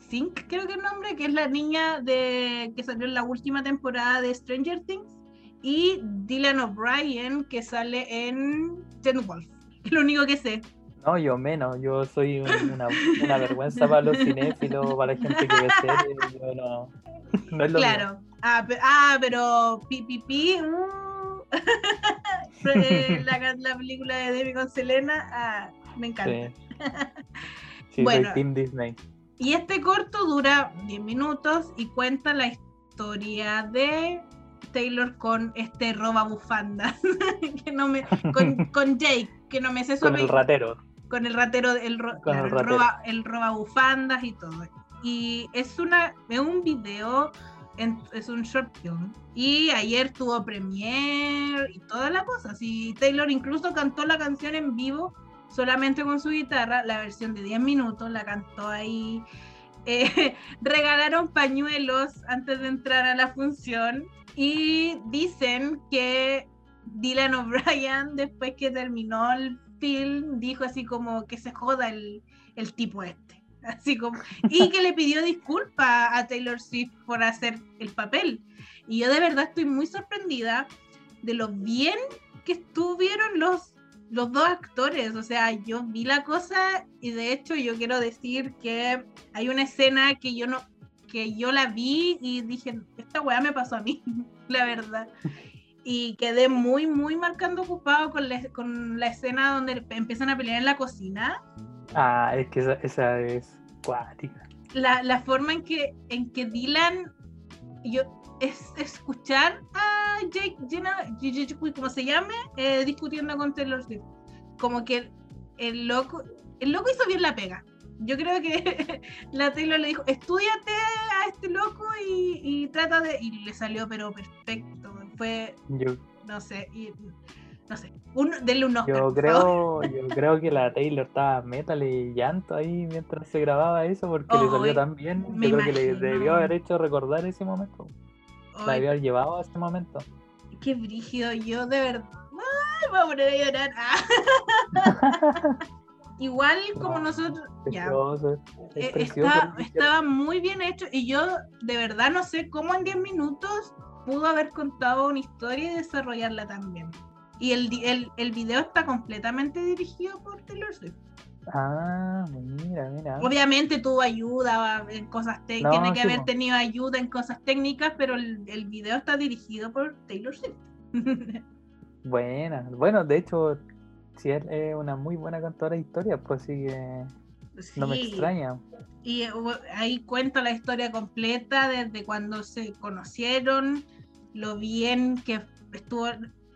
Sink creo que es el nombre, que es la niña de que salió en la última temporada de Stranger Things, y Dylan O'Brien, que sale en Teen Wolf. Es lo único que sé. No, yo menos, yo soy un- una, una vergüenza para los cinéfilos, para la gente que ve series, yo no, no es lo mío. Claro. Ah, ah, pero pi, pi, pi, uh. Eh, la, ca- la película de Debbie con Selena, ah, me encanta. Sí, sí Bueno. soy Team Disney. Y este corto dura 10 minutos y cuenta la historia de Taylor con este roba bufandas, que no me, con, con Jake, que no me sé su Con el ratero. Con el ratero, el, ro- Con claro, el el ratero. roba, el roba bufandas y todo. Y es una, es un video, en- es un short film. Y ayer tuvo premiere y toda la cosa. Sí, Taylor incluso cantó la canción en vivo solamente con su guitarra, la versión de 10 minutos, la cantó ahí. Eh, regalaron pañuelos antes de entrar a la función y dicen que Dylan O'Brien, después que terminó el film, dijo así como que se joda el, el tipo este. Así como, y que le pidió disculpas a Taylor Swift por hacer el papel. Y yo de verdad estoy muy sorprendida de lo bien que estuvieron los, los dos actores. O sea, yo vi la cosa y de hecho yo quiero decir que hay una escena que yo no que yo la vi y dije, esta weá me pasó a mí, la verdad. Y quedé muy, muy marcando ocupado con la, con la escena donde empiezan a pelear en la cocina. Ah, es que esa, esa es cuática. La, la forma en que, en que Dylan, yo, es escuchar a Jake Gyllenhaal, como se llame, eh, discutiendo con Taylor Swift. Como que el loco, el loco hizo bien la pega. Yo creo que la Taylor le dijo, estudiate a este loco y, y trata de... Y le salió pero perfecto. Fue, Yo, no sé, y, no sé, un, denle un Oscar. yo creo, yo creo que la Taylor estaba metal y llanto ahí mientras se grababa eso porque le Ay, salió tan bien. Yo creo que le imagino. debió haber hecho recordar ese momento. La Ay, debió haber llevado a ese momento. Qué brígido, yo de verdad. Ay, voy a poner a llorar. Ah. Igual como No, nosotros. Ya. Precioso, es eh, está- estaba muy bien hecho y yo de verdad no sé cómo en 10 minutos pudo haber contado una historia y desarrollarla también. Y el, el, el video está completamente dirigido por Taylor Swift. Ah, mira, mira. Obviamente tuvo ayuda en cosas técnicas, No, tiene que sí, haber tenido ayuda en cosas técnicas, pero el, el video está dirigido por Taylor Swift. Buena. Bueno, de hecho, si él es una muy buena cantora de historias, pues sí que no me extraña. Y hu- ahí cuenta la historia completa desde cuando se conocieron, lo bien que estuvo.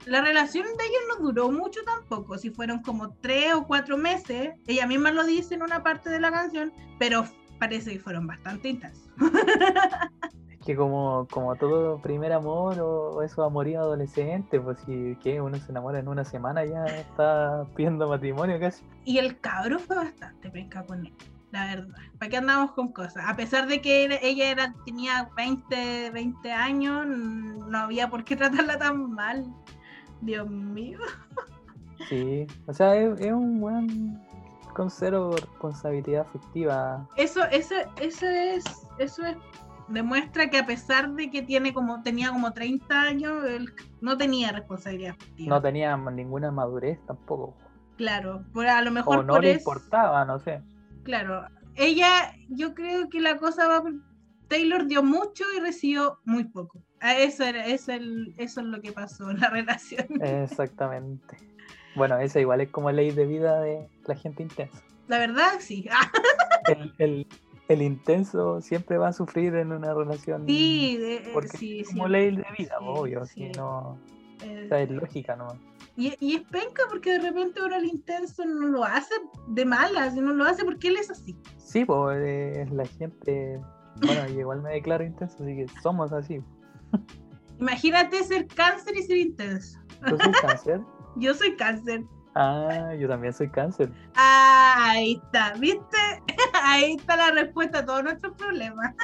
La relación de ellos no duró mucho tampoco, si fueron como tres o cuatro meses. Ella misma lo dice en una parte de la canción, pero parece que fueron bastante intensos. Es que como, como todo primer amor o, eso amorío adolescente, pues si que uno se enamora en una semana ya está pidiendo matrimonio casi. Y el cabro fue bastante penca con él, la verdad. ¿Para qué andamos con cosas? A pesar de que ella era, tenía 20, 20 años, no había por qué tratarla tan mal. Dios mío. Sí, o sea, es, es un buen con cero responsabilidad afectiva. Eso, eso, eso es, eso es demuestra que a pesar de que tiene como tenía como 30 años, él no tenía responsabilidad No tenía ninguna madurez tampoco. Claro, por, a lo mejor o no le importaba, no sé. Claro, ella, yo creo que la cosa va Taylor dio mucho y recibió muy poco. Eso, era, eso, eso es lo que pasó en la relación. Exactamente. Bueno, esa igual es como ley de vida de la gente intensa. La verdad, sí. el, el intenso siempre va a sufrir en una relación. Sí, de, porque sí, es como ley de vida, obvio, si no. Eh, es lógica ¿no? Y, y, es penca porque de repente ahora el intenso no lo hace de malas, no lo hace porque él es así. Sí, pues es la gente. Bueno, igual me declaro intenso, así que somos así. Imagínate ser cáncer y ser intenso. ¿Tú soy cáncer? Yo soy cáncer. Ah, yo también soy cáncer. Ah, ahí está, ¿viste? Ahí está la respuesta a todos nuestros problemas.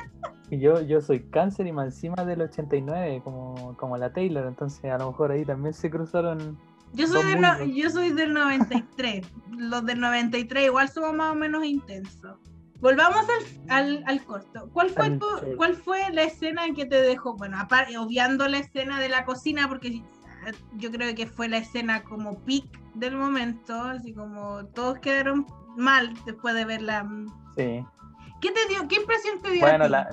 Y yo, yo soy cáncer y más encima del 89, como, como la Taylor, entonces a lo mejor ahí también se cruzaron. Yo soy, de yo soy del 93. Los del 93 igual somos más o menos intensos. Volvamos al, al, corto. ¿Cuál fue, ¿Cuál fue la escena que te dejó? Bueno, obviando la escena de la cocina, porque yo creo que fue la escena como peak del momento, así como todos quedaron mal después de verla. Sí. ¿Qué te dio? ¿Qué impresión te dio? Bueno, La,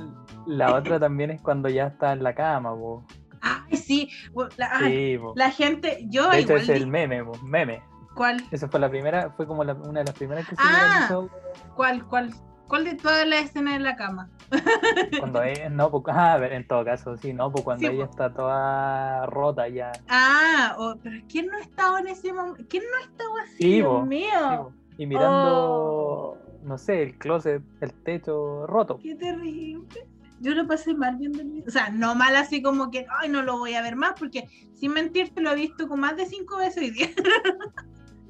la otra también es cuando ya está en la cama, bo. Ay, sí, la, sí, la gente, yo de hecho es el meme, meme. ¿Cuál? Esa fue la primera, fue como la, una de las primeras que se ah, ¿Cuál, cuál? ¿Cuál de todas las escenas de la cama? Cuando ella, no, pues, ah, en todo caso, sí, ¿no? Pues cuando ella está toda rota ya. Ah, pero ¿quién no estaba en ese momento? ¿Quién no estaba así, sí, Dios mío? y mirando, oh. no sé, el closet, el techo roto. Qué terrible. Yo lo pasé mal viendo el video. O sea, no mal así como que, ay, no lo voy a ver más, porque sin mentirte lo he visto con más de cinco veces hoy día.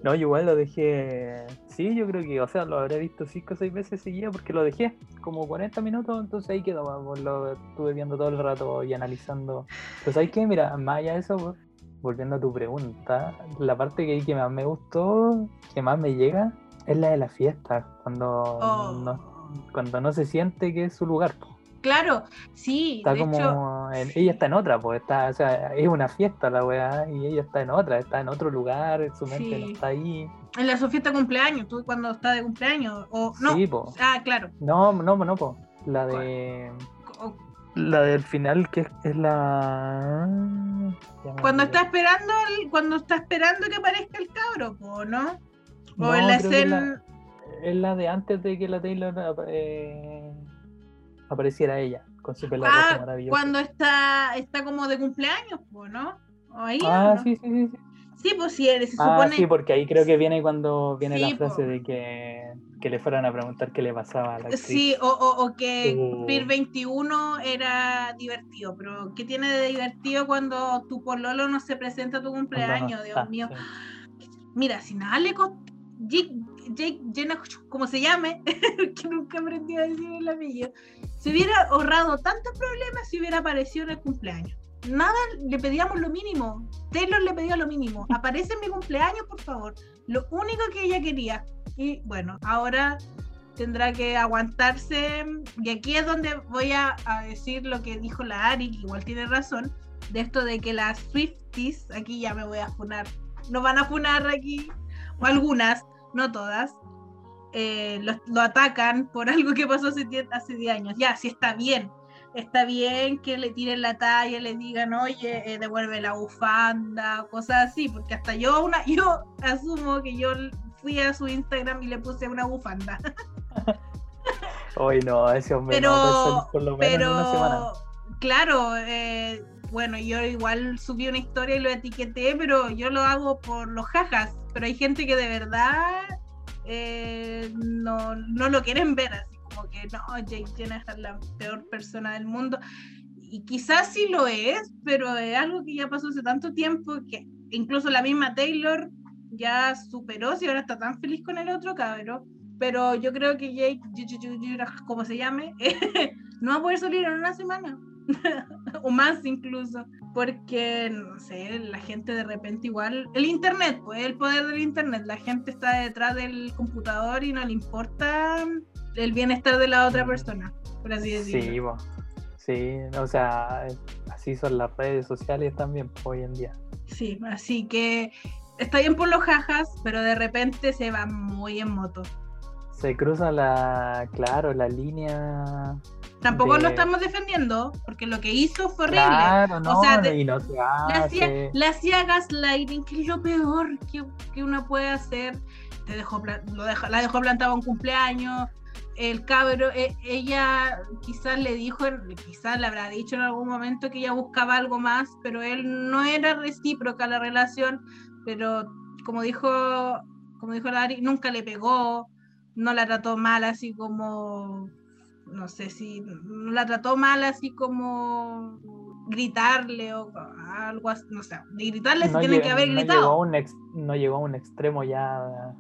No, yo igual lo dejé. Sí, yo creo que, o sea, lo habré visto cinco o seis veces seguido porque lo dejé como 40 minutos, entonces ahí quedó. Pues, lo estuve viendo todo el rato y analizando. Pues hay que, mira, más allá de eso, pues, volviendo a tu pregunta, la parte que, que más me gustó, que más me llega, es la de la fiesta, cuando, oh. no, cuando no se siente que es su lugar. Pues. Claro, sí. Está como. ella está en otra, pues está, o sea, es una fiesta la weá y ella está en otra, está en otro lugar, su mente no está ahí. En la su fiesta de cumpleaños, tú cuando está de cumpleaños, o no. Sí, po. Ah, claro. No, no, no, po. La de. La del final que es, la. Cuando está esperando, cuando está esperando que aparezca el cabro, po, ¿no? O en la escena. Es la, de antes de que la Taylor eh, apareciera ella con su pelo ah, maravilloso. Cuando está, está como de cumpleaños, ¿no? ¿O ahí, ah, sí, sí, sí, sí. pues sí, se ah, supone... sí, porque ahí creo que viene cuando viene la frase de que, que, le fueran a preguntar qué le pasaba a la actriz. Sí, o, o, que uh. 21 era divertido, pero ¿qué tiene de divertido cuando tu pololo no se presenta a tu cumpleaños? Dios mío. Mira, si nada le costó Jake Jenna, como se llame, que nunca aprendió a decir el apellido, se hubiera ahorrado tantos problemas si hubiera aparecido en el cumpleaños. Nada, le pedíamos lo mínimo. Taylor le pedía lo mínimo. Aparece en mi cumpleaños, por favor. Lo único que ella quería. Y bueno, ahora tendrá que aguantarse. Y aquí es donde voy a, decir lo que dijo la Ari, que igual tiene razón, de esto de que las Swifties, aquí ya me voy a funar, nos van a funar aquí, o algunas, no todas, eh, lo, atacan por algo que pasó hace 10 años. Ya, si está bien, está bien que le tiren la talla, le digan, oye, eh, devuelve la bufanda, cosas así, porque hasta yo, una, yo asumo que yo fui a su Instagram y le puse una bufanda. Hoy no, ese hombre pero, por lo menos pero, una semana. Claro, eh, bueno, yo igual subí una historia y lo etiqueté, pero yo lo hago por los jajas. Pero hay gente que de verdad eh, no, no, lo quieren ver, así como que no, Jake Jenner es la peor persona del mundo. y quizás sí lo es, pero es algo que ya pasó hace tanto tiempo que incluso la misma Taylor ya superó, si ahora está tan feliz con el otro cabrón. Pero yo creo que Jake, como se llame, no va a poder salir en una semana. o más incluso, porque, no sé, la gente de repente igual, el Internet, pues el poder del Internet, la gente está detrás del computador y no le importa el bienestar de la otra mm. persona, por así decirlo. Sí, sí, o sea, así son las redes sociales también hoy en día. Sí, así que está bien por los jajas, pero de repente se va muy en moto. Se cruza la, claro, la línea Tampoco lo estamos defendiendo, porque lo que hizo fue horrible. no, o sea, le, hacía, gaslighting, que es lo peor que, que uno puede hacer. Te dejó, lo dejó, la dejó plantada un cumpleaños. El cabro, e, ella quizás le dijo, quizás le habrá dicho en algún momento que ella buscaba algo más, pero él no era recíproca la relación. Pero como dijo, como dijo Lari, nunca le pegó, no la trató mal, así como no sé si la trató mal así como gritarle o algo así, no sé, de gritarle se tiene que haber gritado. Llegó un no llegó a un extremo ya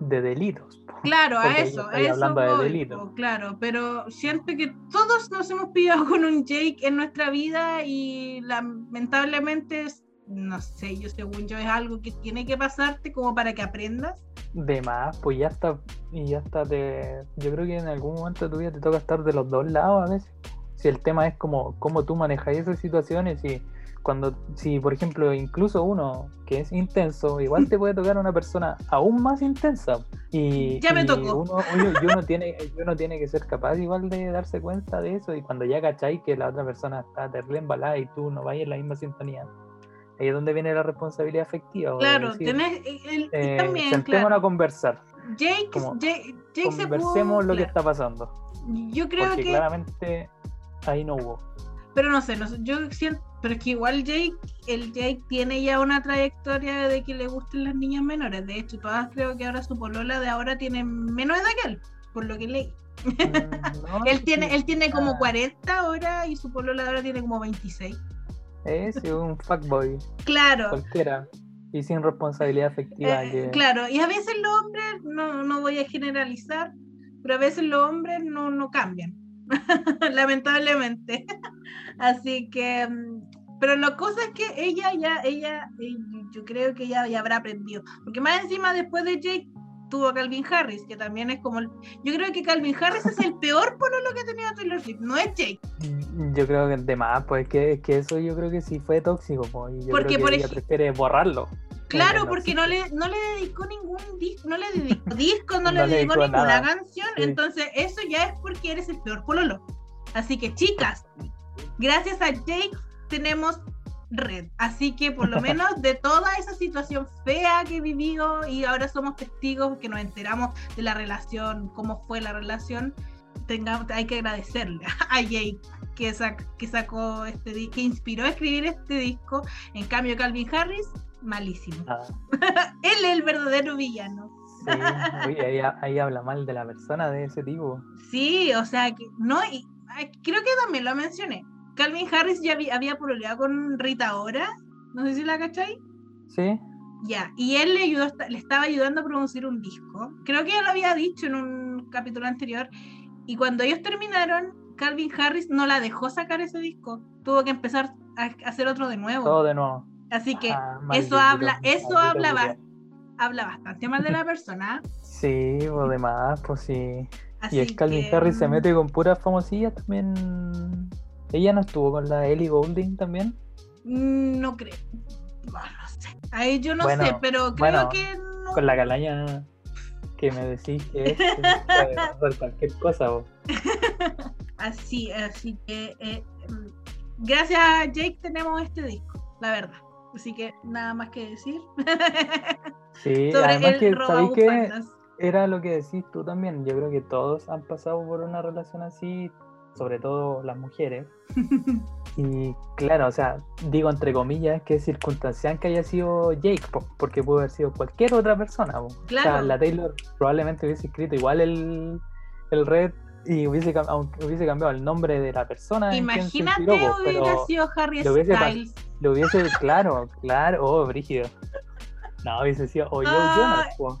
de delitos. Claro, a eso, a eso hablando de delitos. claro, pero siento que todos nos hemos pillado con un Jake en nuestra vida y lamentablemente no sé, yo según yo es algo que tiene que pasarte como para que aprendas. De más, pues ya está, y ya está, te, yo creo que en algún momento de tu vida te toca estar de los dos lados a veces. Si el tema es como cómo tú manejas esas situaciones y cuando, si por ejemplo incluso uno que es intenso, igual te puede tocar una persona aún más intensa. Y, ya me tocó. Uno, y uno, tiene, uno tiene que ser capaz igual de darse cuenta de eso y cuando ya cacháis que la otra persona está terrible embalada y tú no vayas en la misma sintonía, Ahí es donde viene la responsabilidad afectiva. Claro, tenés, el, eh, también, sentémonos a conversar. Jake, Jake, conversemos lo que está pasando. Yo creo Porque que. claramente ahí no hubo. Pero no sé, yo siento. Pero es que igual Jake, el Jake tiene ya una trayectoria de que le gusten las niñas menores. De hecho, todas creo que ahora su polola de ahora tiene menos de aquel, por lo que leí. Mm, él tiene, él tiene como 40 ahora y su polola de ahora tiene como 26. Es un fuckboy. Claro. Cualquiera. Y sin responsabilidad afectiva. Eh, claro, y a veces los hombres, no, no voy a generalizar, pero a veces los hombres no, no cambian. Lamentablemente. Así que, mm, pero la cosa es que ella ya, ella, eh, yo creo que ella ya habrá aprendido. Porque más encima, después de Jake, tuvo Calvin Harris, que también es como. Yo creo que Calvin Harris es el peor por lo que ha tenido Taylor Swift, no es Jake. Mm, yo creo que de más, pues que, que eso yo creo que sí fue tóxico, pues, y yo porque creo que ella prefiere borrarlo. Claro, porque no le, no le dedicó ningún disco, no le dedicó disco, no, le dedicó, ninguna canción, entonces eso ya es porque eres el peor pololo. Así que chicas, gracias a Jake tenemos red. Así que por lo menos de toda esa situación fea que he vivido y ahora somos testigos que nos enteramos de la relación, cómo fue la relación, tengamos, hay que agradecerle a Jake que, que sacó este que inspiró a escribir este disco. En cambio, Calvin Harris, malísimo. Ah. Él es el verdadero villano. Sí, ahí, habla mal de la persona de ese tipo. Sí, o sea, que no, y, creo que también lo mencioné Calvin Harris ya había, había con Rita Ora, no sé si la cachai. Sí. Ya, y él le, ayudó, le estaba ayudando a producir un disco. Creo que ya lo había dicho en un capítulo anterior. Y cuando ellos terminaron, Calvin Harris no la dejó sacar ese disco. Tuvo que empezar a hacer otro de nuevo. Todo de nuevo. Así que ah, eso habla, eso habla, habla bastante mal de la persona. Sí, o demás, pues sí. y es Calvin Harris se mete con puras famosillas también ¿Ella no estuvo con la Ellie Goulding también? Mm, no creo. no sé. Ahí yo no sé, pero creo que no. Con la calaña que me decís que es, puede cualquier cosa. así, así que eh, mm, gracias a Jake tenemos este disco, la verdad. Así que nada más que decir. Sí, además que sabéis que era lo que decís tú también. Yo creo que todos han pasado por una relación así, sobre todo las mujeres. y claro, o sea, digo entre comillas que es circunstancial que haya sido Jake, porque pudo haber sido cualquier otra persona. O sea, la Taylor probablemente hubiese escrito igual el, el Red y hubiese, cam- aunque hubiese cambiado el nombre de la persona. Imagínate hubiera pero sido Harry lo hubiese Styles. lo hubiese, claro, claro, oh, brígido. No, hubiese sido o Joe Ah, Jonas, po.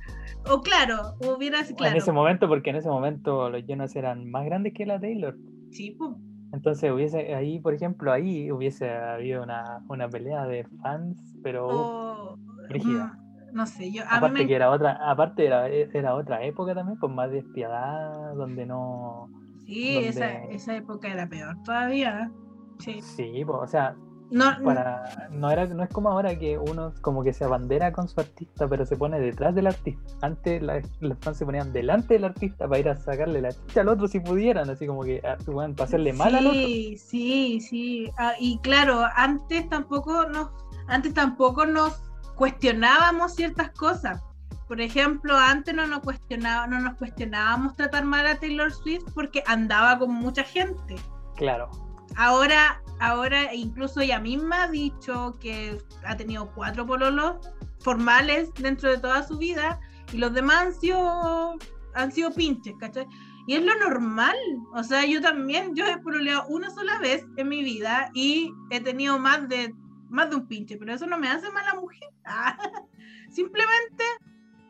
O claro, hubiera sido, claro. en ese momento, porque en ese momento los Jonas eran más grandes que la Taylor. Sí, pues. Entonces hubiese ahí, por ejemplo, ahí hubiese habido una, una pelea de fans, pero uf, O, brígida. mm, no sé, yo a mí aparte me que era otra, aparte era, era otra época también, pues más despiadada, donde no Sí, donde- esa, esa época era peor todavía. Sí. sí, pues, o sea, No, para no era no es como ahora que uno como que se abandera con su artista pero se pone detrás del artista antes la- los fans se ponían delante del artista para ir a sacarle la chicha al otro si pudieran así como que ah, bueno, para hacerle mal al otro Sí, sí, sí. Ah, y claro, antes tampoco nos, antes tampoco nos cuestionábamos ciertas cosas. Por ejemplo, antes no nos cuestionaba, no nos cuestionábamos tratar mal a Taylor Swift porque andaba con mucha gente. claro Ahora, ahora incluso ella misma ha dicho que ha tenido cuatro pololos formales dentro de toda su vida y los demás han sido, han sido pinches, ¿cachai? Y es lo normal. O sea, yo también, yo he pololeado una sola vez en mi vida y he tenido más de, más de un pinche, pero eso no me hace mala mujer. Ah, Simplemente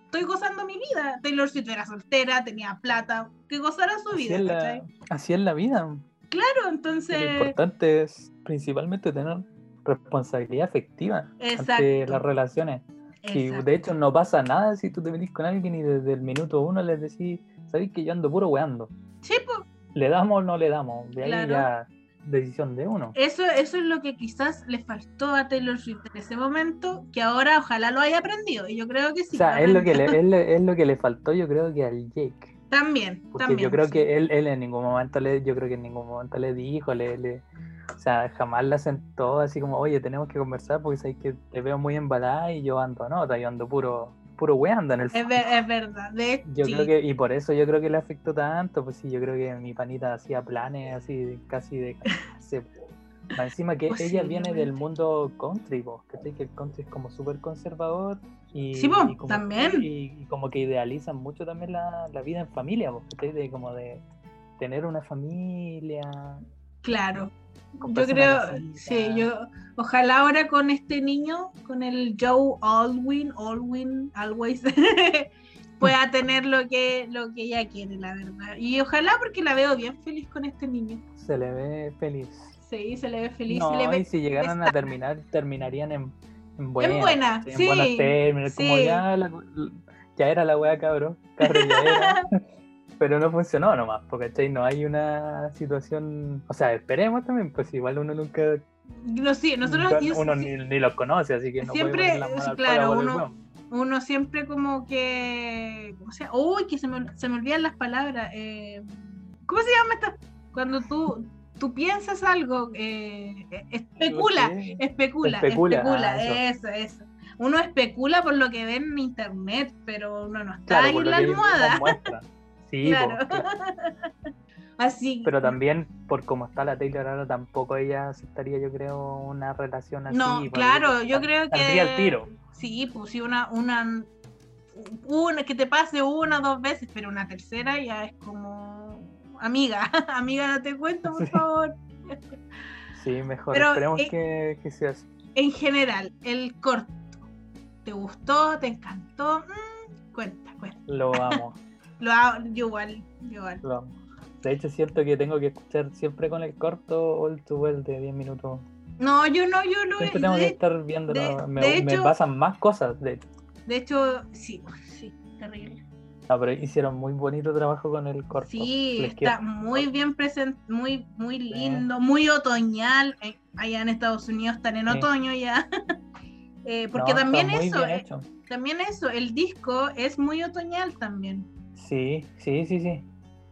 estoy gozando mi vida. Taylor Swift era soltera, tenía plata, que gozara su así vida, es, la, así es la vida Claro, lo entonces... importante es principalmente tener responsabilidad afectiva ante Exacto. las relaciones y de hecho no pasa nada si tú te metís con alguien y desde el minuto uno les decís sabéis que yo ando puro weando Sí, pues, le damos o no le damos de ahí Claro. ya decisión de uno eso, eso es lo que quizás le faltó a Taylor Swift en ese momento, que ahora ojalá lo haya aprendido. Y yo creo que sí. o sea, lo es lo, que le, es, le- es lo que le faltó, yo creo que al Jake. También, Porque también. yo creo sí. que él, él en ningún momento le, yo creo que en ningún momento le dijo, le, le- o sea, jamás la sentó así como, oye, tenemos que conversar porque sabes que te veo muy embalada y yo ando, no, yo ando puro, puro weando en el Es, fondo. ver- es verdad. De hecho, Yo sí. creo que, y por eso yo creo que le afectó tanto, pues sí, yo creo que mi panita hacía planes así, casi de casarse. Más Encima que ella viene del mundo country, vos, ¿cachai? Que el country es como súper conservador y, Sí, po, y como, también. Y, y como que idealizan mucho también la, la vida en familia, vos, ¿cachai? De como de tener una familia. Claro. Yo creo, sí, yo, ojalá ahora con este niño, con el Joe Alwyn, Alwyn, Always, pueda tener lo que, lo que ella quiere, la verdad. Y ojalá porque la veo bien feliz con este niño. Se le ve feliz. Sí, se le ve feliz, no, se le ve y si llegaran a terminar, terminarían en, en buenas. buena, ¿cachai? sí, En buenos términos, como sí. ya, la- ya era la wea cabro, cabro ya era. pero no funcionó nomás, porque no hay una situación, o sea, esperemos también, pues igual uno nunca, No, sí, nosotros uno sí- ni, ni los conoce, así que no Siempre, sí, claro, uno- uno siempre como que, o sea, uy, que se me, se me olvidan las palabras. eh, ¿Cómo se llama esta? Cuando tú, tú piensas algo, eh, especula, Sí. especula, Especula, especula, ah, eso, eso. Uno especula por lo que ve en internet, pero uno no está Claro, ahí en la almohada. Sí, Claro. Así. pero también por cómo está la Taylor ahora tampoco ella aceptaría yo creo una relación así. No, claro, yo creo que. Al tiro. Sí, pues sí, una, una, una que te pase una o dos veces, pero una tercera ya es como amiga, amiga, no te cuento, por Sí. favor. Sí, mejor. Pero, Esperemos que, que sea así. En general, el corto, ¿te gustó? ¿Te encantó? Mm, cuenta, cuenta. Lo amo. Lo hago, yo igual, yo igual. lo amo. De hecho, siento que tengo que escuchar siempre con el corto All Too Well de 10 minutos. No, yo no, yo no. Siempre tengo que De, estar viendo. de- me, de me hecho- pasan más cosas. De hecho. de hecho, sí, sí, terrible. No, pero hicieron muy bonito trabajo con el corto. Sí, está muy bien presente, muy, muy lindo, muy otoñal. Eh, allá en Estados Unidos están en Sí. otoño ya. Eh, porque No, también eso, eh, también eso, el disco es muy otoñal también. Sí, sí, sí, sí.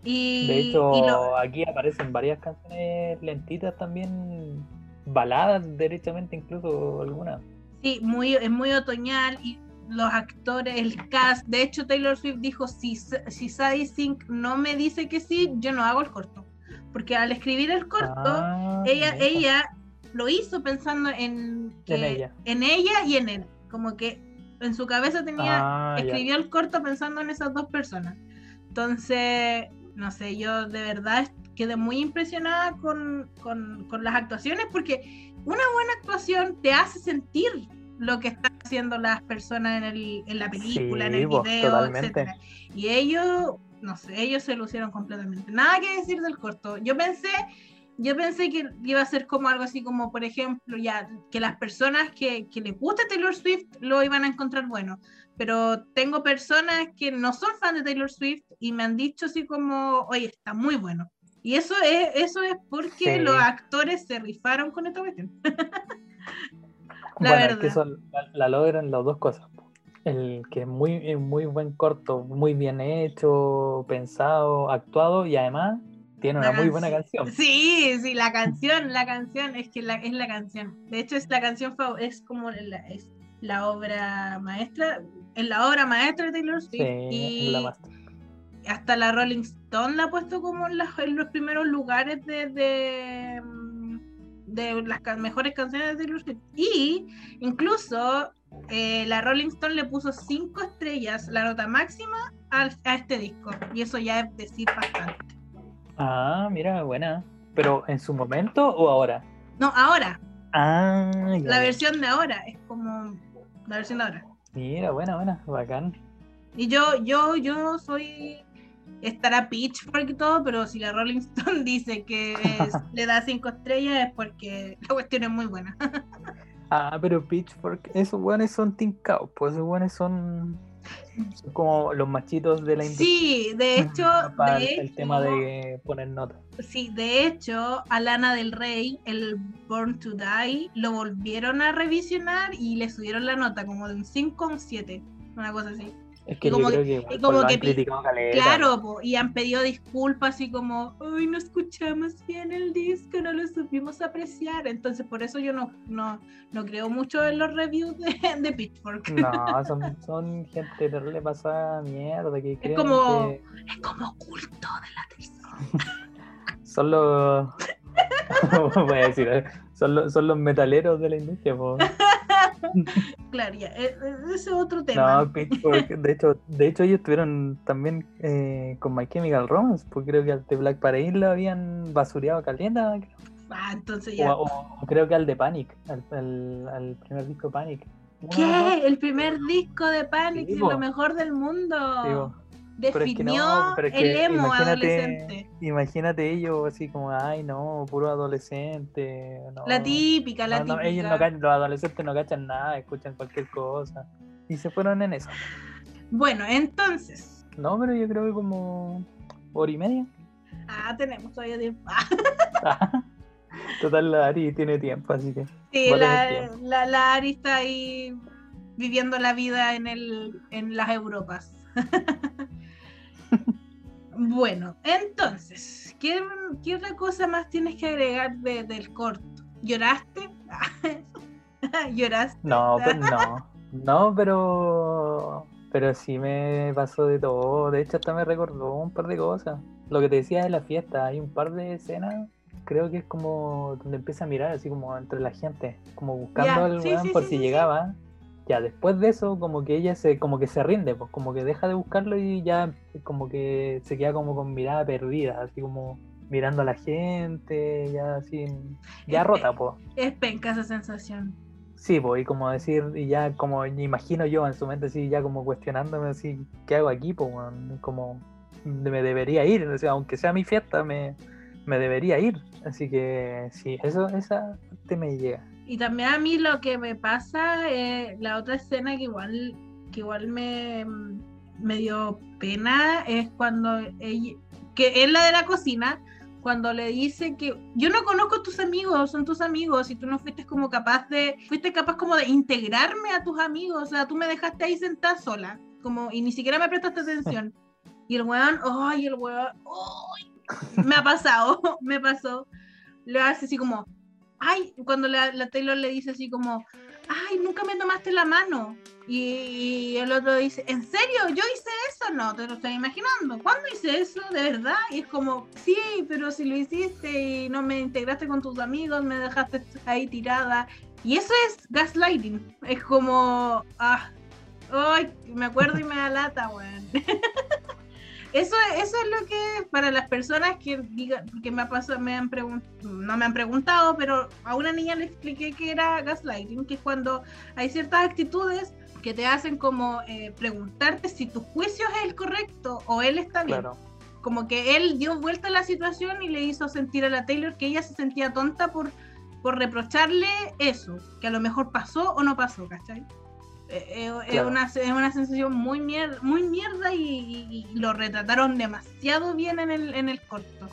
Y, De hecho, y lo- aquí aparecen varias canciones lentitas también, baladas derechamente incluso algunas. sí, muy, es muy otoñal y los actores, el cast. De hecho, Taylor Swift dijo, si, si Sadie Sink no me dice que sí, yo no hago el corto. Porque al escribir el corto, Ah, ella, mira. ella lo hizo pensando en, que- En ella. en ella y en él. Como que en su cabeza tenía, Ah, ya. escribió el corto pensando en esas dos personas. Entonces, no sé, yo de verdad quedé muy impresionada con, con, con las actuaciones porque una buena actuación te hace sentir lo que están haciendo las personas en, el, en la película, en el video, etc. Y ellos, no sé, ellos se lucieron completamente. Nada que decir del corto. Yo pensé, yo pensé que iba a ser como algo así como, por ejemplo, ya que las personas que, que les gusta Taylor Swift lo iban a encontrar bueno. Pero tengo personas que no son fans de Taylor Swift y me han dicho así como, oye, está muy bueno. Y eso es, eso es porque los actores se rifaron con esta cuestión. la bueno, verdad. que la, logran las dos cosas. El que es muy, muy buen corto, muy bien hecho, pensado, actuado y además tiene una muy buena canción. Sí, sí, la canción, la canción, es que la, es la canción. De hecho, es la canción, es como la, es la obra maestra, es la obra maestra de Taylor Swift. Sí, y la hasta la Rolling Stone la ha puesto como en, los primeros lugares de, de, de, las mejores canciones de Taylor Swift. Y incluso eh, la Rolling Stone le puso cinco estrellas, la nota máxima, a, este disco. Y eso ya es decir bastante. Ah, mira, buena. ¿Pero en su momento o ahora? No, ahora. Ah, La versión de ahora es como la versión de ahora. Mira, buena, buena, bacán. Y yo, yo, yo soy estará Pitchfork y todo, pero si la Rolling Stone dice que le da cinco estrellas es porque la cuestión es muy buena. ah, pero Pitchfork, esos buenos son tincados, pues esos buenos son, como los machitos de la industria. Sí, de hecho, el, tema de poner notas. Sí, de hecho, a Lana del Rey, el Born to Die, lo volvieron a revisionar y le subieron la nota como de un 5 a un 7, una cosa así. Es que como que, como que claro, y han pedido disculpas y como, uy, no escuchamos bien el disco, no lo supimos apreciar. Entonces, por eso yo no, no, no creo mucho en los reviews de, de Pitchfork. No, son, son gente que le pasa mierda. Que es como, es como culto de la tercera. son los. voy a decir, son los, son los metaleros de la industria, claro, ya, e, e, ese es otro tema. No, Pitchfork, de hecho, de hecho ellos estuvieron también eh, con My Chemical Romance, porque creo que al de Black Parade lo habían basureado calienta. Ah, entonces ya. O, creo que al de Panic, al, al, primer disco Panic. ¿Qué? El primer disco de Panic, es lo mejor del mundo definió el emo adolescente. Imagínate ellos así como, ay no, puro adolescente. la típica, la típica. ellos no, los adolescentes no cachan nada, escuchan cualquier cosa. Y se fueron en eso. Bueno, entonces. No, pero yo creo que como hora y media. Ah, tenemos todavía tiempo. Total, la Ari tiene tiempo, así que. Sí, la, la, la, Ari está ahí viviendo la vida en, el, en las Europas. Bueno, entonces, ¿qué, otra cosa más tienes que agregar del corto? ¿Lloraste? ¿Lloraste? No, pues no. No, pero pero sí me pasó de todo. De hecho, hasta me recordó un par de cosas. Lo que te decía de la fiesta, hay un par de escenas, creo que es como donde empieza a mirar así como entre la gente, como buscando al weón por si llegaba ya después de eso como que ella se como que se rinde pues como que deja de buscarlo y ya como que se queda como con mirada perdida así como mirando a la gente ya así ya rota pues. es penca esa sensación. Sí pues y como decir y ya como imagino yo en su mente así ya como cuestionándome así qué hago aquí pues como me debería ir o sea, aunque sea mi fiesta me, me debería ir. Así que sí eso esa parte me llega y también a mí lo que me pasa, eh, la otra escena que igual, que igual me, me dio pena es cuando ella, que es la de la cocina, cuando le dice que yo no conozco a tus amigos, son tus amigos, y tú no fuiste como capaz de, fuiste capaz como de integrarme a tus amigos, o sea, tú me dejaste ahí sentada sola, como, y ni siquiera me prestaste atención. Y el weón, ay, el weón, ay, me ha pasado, me pasó. Le hace así como, ay, cuando la, Taylor le dice así como, ay, nunca me tomaste la mano. Y, el otro dice, ¿en serio? ¿Yo hice eso? No, te lo estoy imaginando. ¿Cuándo hice eso? ¿De verdad? Y es como, sí, pero si lo hiciste y no me integraste con tus amigos, me dejaste ahí tirada. Y eso es gaslighting. Es como, ah, ay, me acuerdo y me da lata, weón. Eso, eso es lo que para las personas que digan, que me ha pasado, me han no me han preguntado, pero a una niña le expliqué que era gaslighting, que es cuando hay ciertas actitudes que te hacen como eh, preguntarte si tu juicio es el correcto o él está bien. Como que él dio vuelta a la situación y le hizo sentir a la Taylor que ella se sentía tonta por, por reprocharle eso, que a lo mejor pasó o no pasó, ¿cachai? Eh, eh, es, una, es una sensación muy, mierda, muy mierda y, lo retrataron demasiado bien en el, en el corto.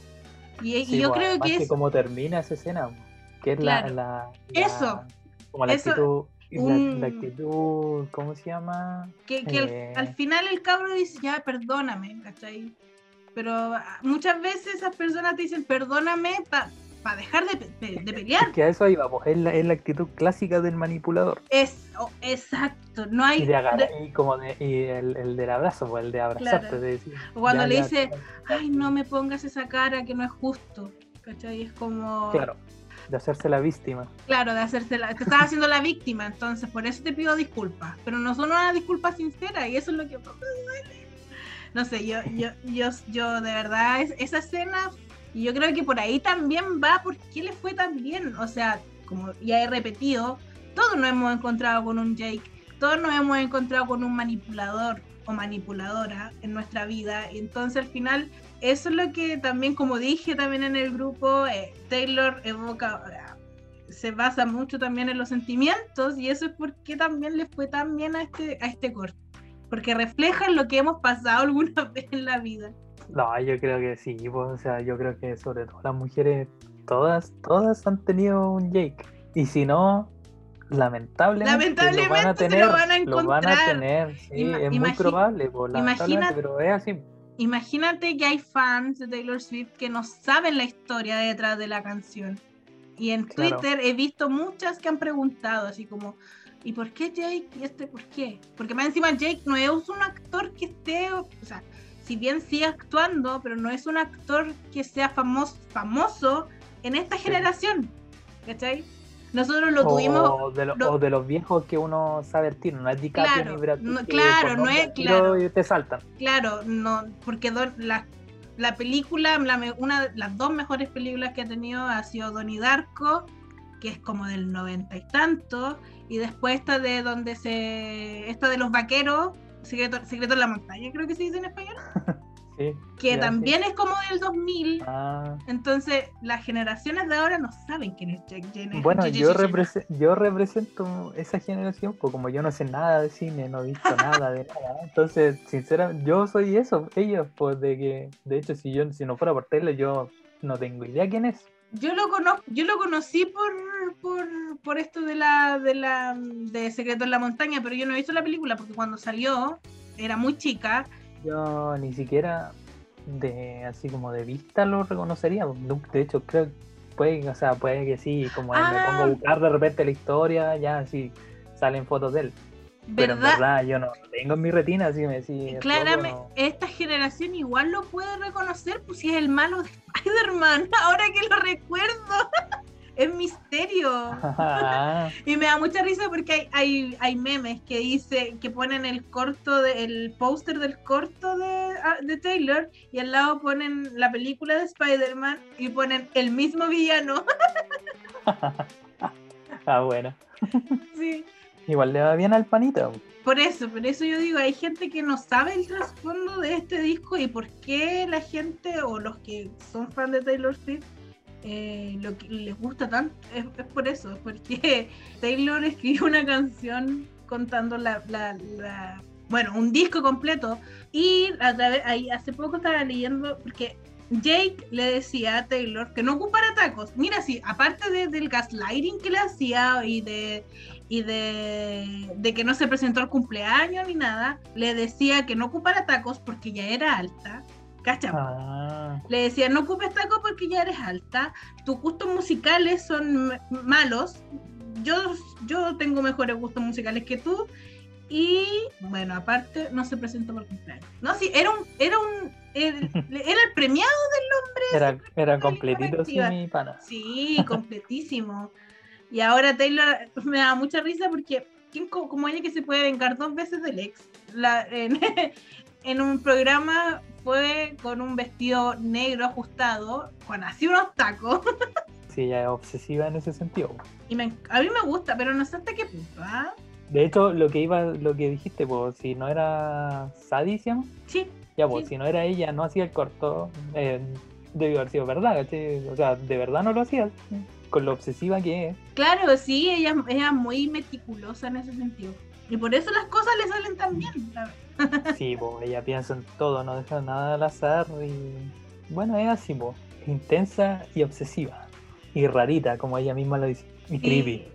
Y, yo pues, creo que es... como termina esa escena, que es la, Eso. Como la actitud... La, actitud, ¿cómo se llama? Que, que al, eh, final el cabro dice, ya, perdóname, ¿cachai? Pero ah, muchas veces esas personas te dicen, perdóname para para dejar de, de, pelear. que a eso pues es la, es la actitud clásica del manipulador. Es, exacto, no hay... Y, de como y el, el, del abrazo, pues el de abrazarte. De decir, cuando le dice, ay, no me pongas esa cara que no es justo, ¿cachai? Es como... Claro, de hacerse la víctima. Claro, de hacerse la... Te estás haciendo la víctima, entonces por eso te pido disculpas, pero no son una disculpa sincera y eso es lo que... No sé, yo, yo, yo, yo de verdad, esa escena y yo creo que por ahí también va por qué le fue tan bien. O sea, como ya he repetido, todos nos hemos encontrado con un Jake, todos nos hemos encontrado con un manipulador o manipuladora en nuestra vida. Y entonces al final, eso es lo que también, como dije también en el grupo, eh, Taylor evoca, se basa mucho también en los sentimientos y eso es porque también le fue tan bien a este, a este corto. Porque refleja lo que hemos pasado alguna vez en la vida. No, yo creo que sí, pues, o sea, yo creo que sobre todo las mujeres, todas, todas han tenido un Jake. Y si no, lamentablemente, lo van a tener, lo van a, encontrar. Lo van a tener, sí, es muy probable, pues, imagínate, pero es así. Imagínate que hay fans de Taylor Swift que no saben la historia detrás de la canción. Y en Twitter he visto muchas que han preguntado, así como, ¿y por qué Jake? ¿Y este por qué? Porque más encima Jake no es un actor que esté, o sea, si bien sigue actuando, pero no es un actor que sea famoso, famoso en esta generación. ¿Cachai? Nosotros lo tuvimos. O de, los viejos que uno sabe el tiro, no es DiCaprio claro, ni claro, no es. Claro, y te saltan. Claro, no, porque la, la película, una de las dos mejores películas que ha tenido ha sido Donnie Darko, que es como del noventa y tanto, y después esta de donde se. Esta de los vaqueros Secreto, Secreto en la montaña, creo que se dice en español. sí, que también es como del 2000. Ah. Entonces, las generaciones de ahora no saben quién es Jack Jenner. Bueno, yo, yo represento esa generación, pues como yo no sé nada de cine, no he visto nada de nada. Entonces, sinceramente, yo soy eso, ellos, pues de que, de hecho, si yo si no fuera por tele, yo no tengo idea quién es yo lo conozco, yo lo conocí por, por, por, esto de la, de la de Secreto en la Montaña, pero yo no he visto la película porque cuando salió era muy chica. Yo ni siquiera de así como de vista lo reconocería. De hecho, creo puede, o sea, puede que sí, como me pongo a ah. buscar de repente la historia, ya así salen fotos de él. Pero en verdad yo no tengo en mi retina, así me decís. Claramente, esta generación igual lo puede reconocer, pues si es el malo de Spider-Man, ahora que lo recuerdo. es misterio. y me da mucha risa porque hay, hay, hay, memes que dice, que ponen el corto, de, el póster del corto de, ah, de Taylor y al lado ponen la película de Spider-Man y ponen el mismo villano. ah, bueno. sí. Igual le va bien al panito. Por eso, por eso yo digo, hay gente que no sabe el trasfondo de este disco y por qué la gente o los que son fans de Taylor Swift eh, les gusta tanto. Es, por eso, porque Taylor escribió una canción contando la, bueno, un disco completo y a través, ahí hace poco estaba leyendo, porque Jake le decía a Taylor que no ocupara tacos. Mira, sí, aparte del gaslighting que le hacía y de y de, que no se presentó al cumpleaños ni nada, le decía que no ocupara tacos porque ya era alta. ¿Cachai? Ah. Le decía, no ocupes tacos porque ya eres alta, tus gustos musicales son malos, yo, yo tengo mejores gustos musicales que tú, y bueno, aparte no se presentó para el cumpleaños. No, sí, era un, era un, era, el premiado del hombre. Era, era completito, sí, mi pana. Sí, completísimo. Y ahora Taylor me da mucha risa porque ¿quién como ella que se puede vengar dos veces del ex? La, en, un programa fue con un vestido negro ajustado, con así unos tacos. Sí, ella es obsesiva en ese sentido. Y me- a mí me gusta, pero no sé hasta qué punto, ¿ah? De hecho, lo que iba, lo que dijiste, pues, si no era Sadie. Sí, Ya, pues, Sí. si no era ella, no hacía el corto, eh, debió haber sido verdad, ¿cachai? O sea, de verdad no lo hacía, con lo obsesiva que es. claro, sí, ella, ella es muy meticulosa en ese sentido. Y por eso las cosas le salen tan bien. la verdad. Sí, pues, ella piensa en todo, no deja nada al azar y... Bueno, es así, pues, intensa y obsesiva. Y rarita, como ella misma lo dice. Y creepy.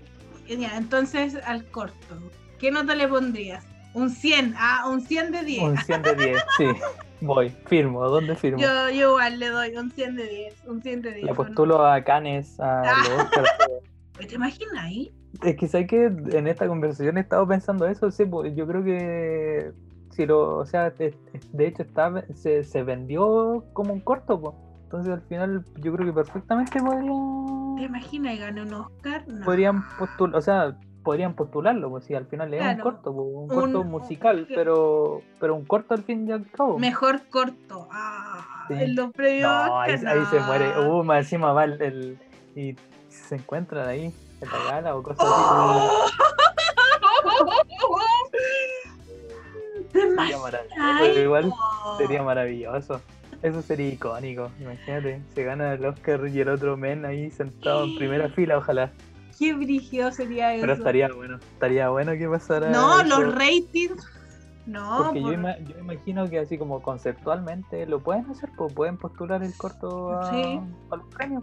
Y- ya, entonces, al corto, ¿qué nota le pondrías? Un 100, ah, un 100 de 10. Un 100 de 10, sí. Voy, firmo, ¿dónde firmo? Yo, yo igual le doy un 100 de 10, un 100 de 10. Le postulo a Canes, a Ah. los. ¿Te imaginas ahí? Es que sé que en esta conversación he estado pensando eso, sí, pues, yo creo que si lo, o sea, de, de hecho está, se, se vendió como un corto, pues. Entonces al final yo creo que perfectamente ¿Te podría, imaginas y gane un Oscar? No. podrían postular, o sea, podrían postularlo, pues si al final es Claro. un corto, pues, un Un- corto musical, pero pero un corto al fin y al cabo. Mejor corto. Ah, Sí. en los premios No, ahí, ahí se muere. Uh, más encima va el, el- y se encuentran ahí en la gala o cosas así. ¡Oh! Sería Demasiado. maravilloso, igual sería maravilloso. Eso sería icónico. Imagínate, se gana el Oscar y el otro men ahí sentado en primera fila, ojalá. Qué brígido sería eso. Pero estaría bueno. Estaría bueno que pasara. No, eso, los ratings. No, Porque yo, por- ima- yo imagino que así como conceptualmente lo pueden hacer, pues pueden postular el corto a, Sí. a los premios.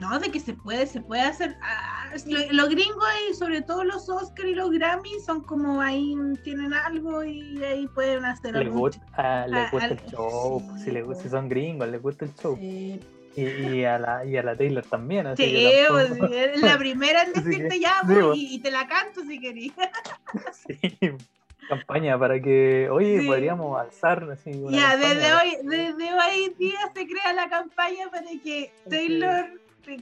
no, de que se puede, se puede hacer. Ah, lo- los gringos y sobre todo los Oscar y los Grammy son como ahí tienen algo y ahí pueden hacer Les algo. gusta, ah, les gusta el show, sí, si, les gusta- pues. si son gringos, les gusta el show. Sí, Y, y a la, y a la Taylor también. Así Sí, que pues, tampoco- la primera en que, decirte ya, pues, pues. y, y te la canto si querías. sí, campaña para que, oye, Sí. podríamos alzar así Ya, desde hoy, desde hoy día se crea la campaña para que Taylor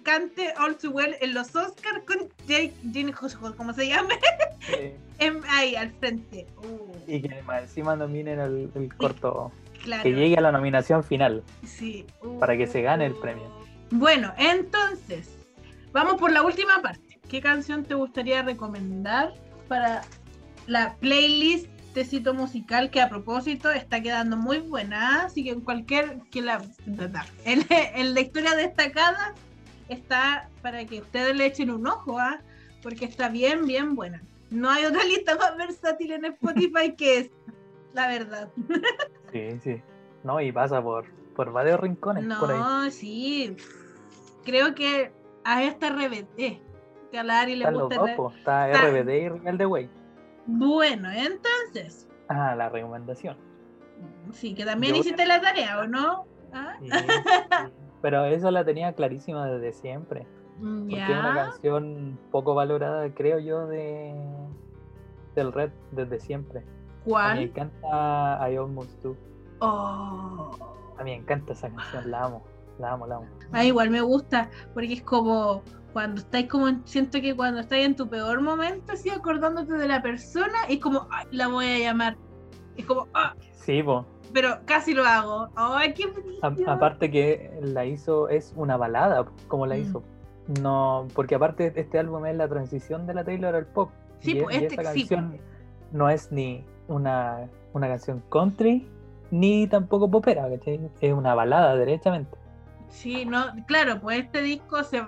cante All Too Well en los Oscars con Jake Gyllenhaal, como se llame, Sí. ahí al frente. Uh, Y que encima nominen el, el corto, claro. que llegue a la nominación final. Sí. Uh. para que se gane el premio. Bueno, entonces, vamos por la última parte. ¿Qué canción te gustaría recomendar para la playlist Tecito Musical que a propósito está quedando muy buena? Así que en cualquier que la en, en la historia destacada está para que ustedes le echen un ojo, ¿ah? porque está bien, bien buena. No hay otra lista más versátil en Spotify que es, la verdad. Sí, sí. No, y pasa por, por varios rincones por ahí. No, sí. Creo que a esta RBD, que a la Ari le Están los gusta. dos, re- po. está está- RBD y Real de Way. Bueno, entonces, Ah, la recomendación. sí, que también Yo- hiciste la tarea, ¿o no? ¿Ah? Sí, sí. Pero eso la tenía clarísima desde siempre. Porque es una canción poco valorada, creo yo, de del Red desde siempre. A mí me encanta I Almost Do. Oh. A mí me encanta esa canción, la amo, la amo, la amo. Ah, igual me gusta, porque es como cuando estáis como, en- siento que cuando estáis en tu peor momento, así acordándote de la persona, es como, "Ay, la voy a llamar. Es como, "Ah", Sí, po. pero casi lo hago. Ay, qué A- aparte que la hizo, es una balada, como la Mm. hizo. No, porque aparte este álbum es la transición de la Taylor al pop. Sí, y este esa sí, canción no es ni una, una canción country, ni tampoco popera, ¿cachai? Es una balada, derechamente. Sí, no, claro, pues este disco se,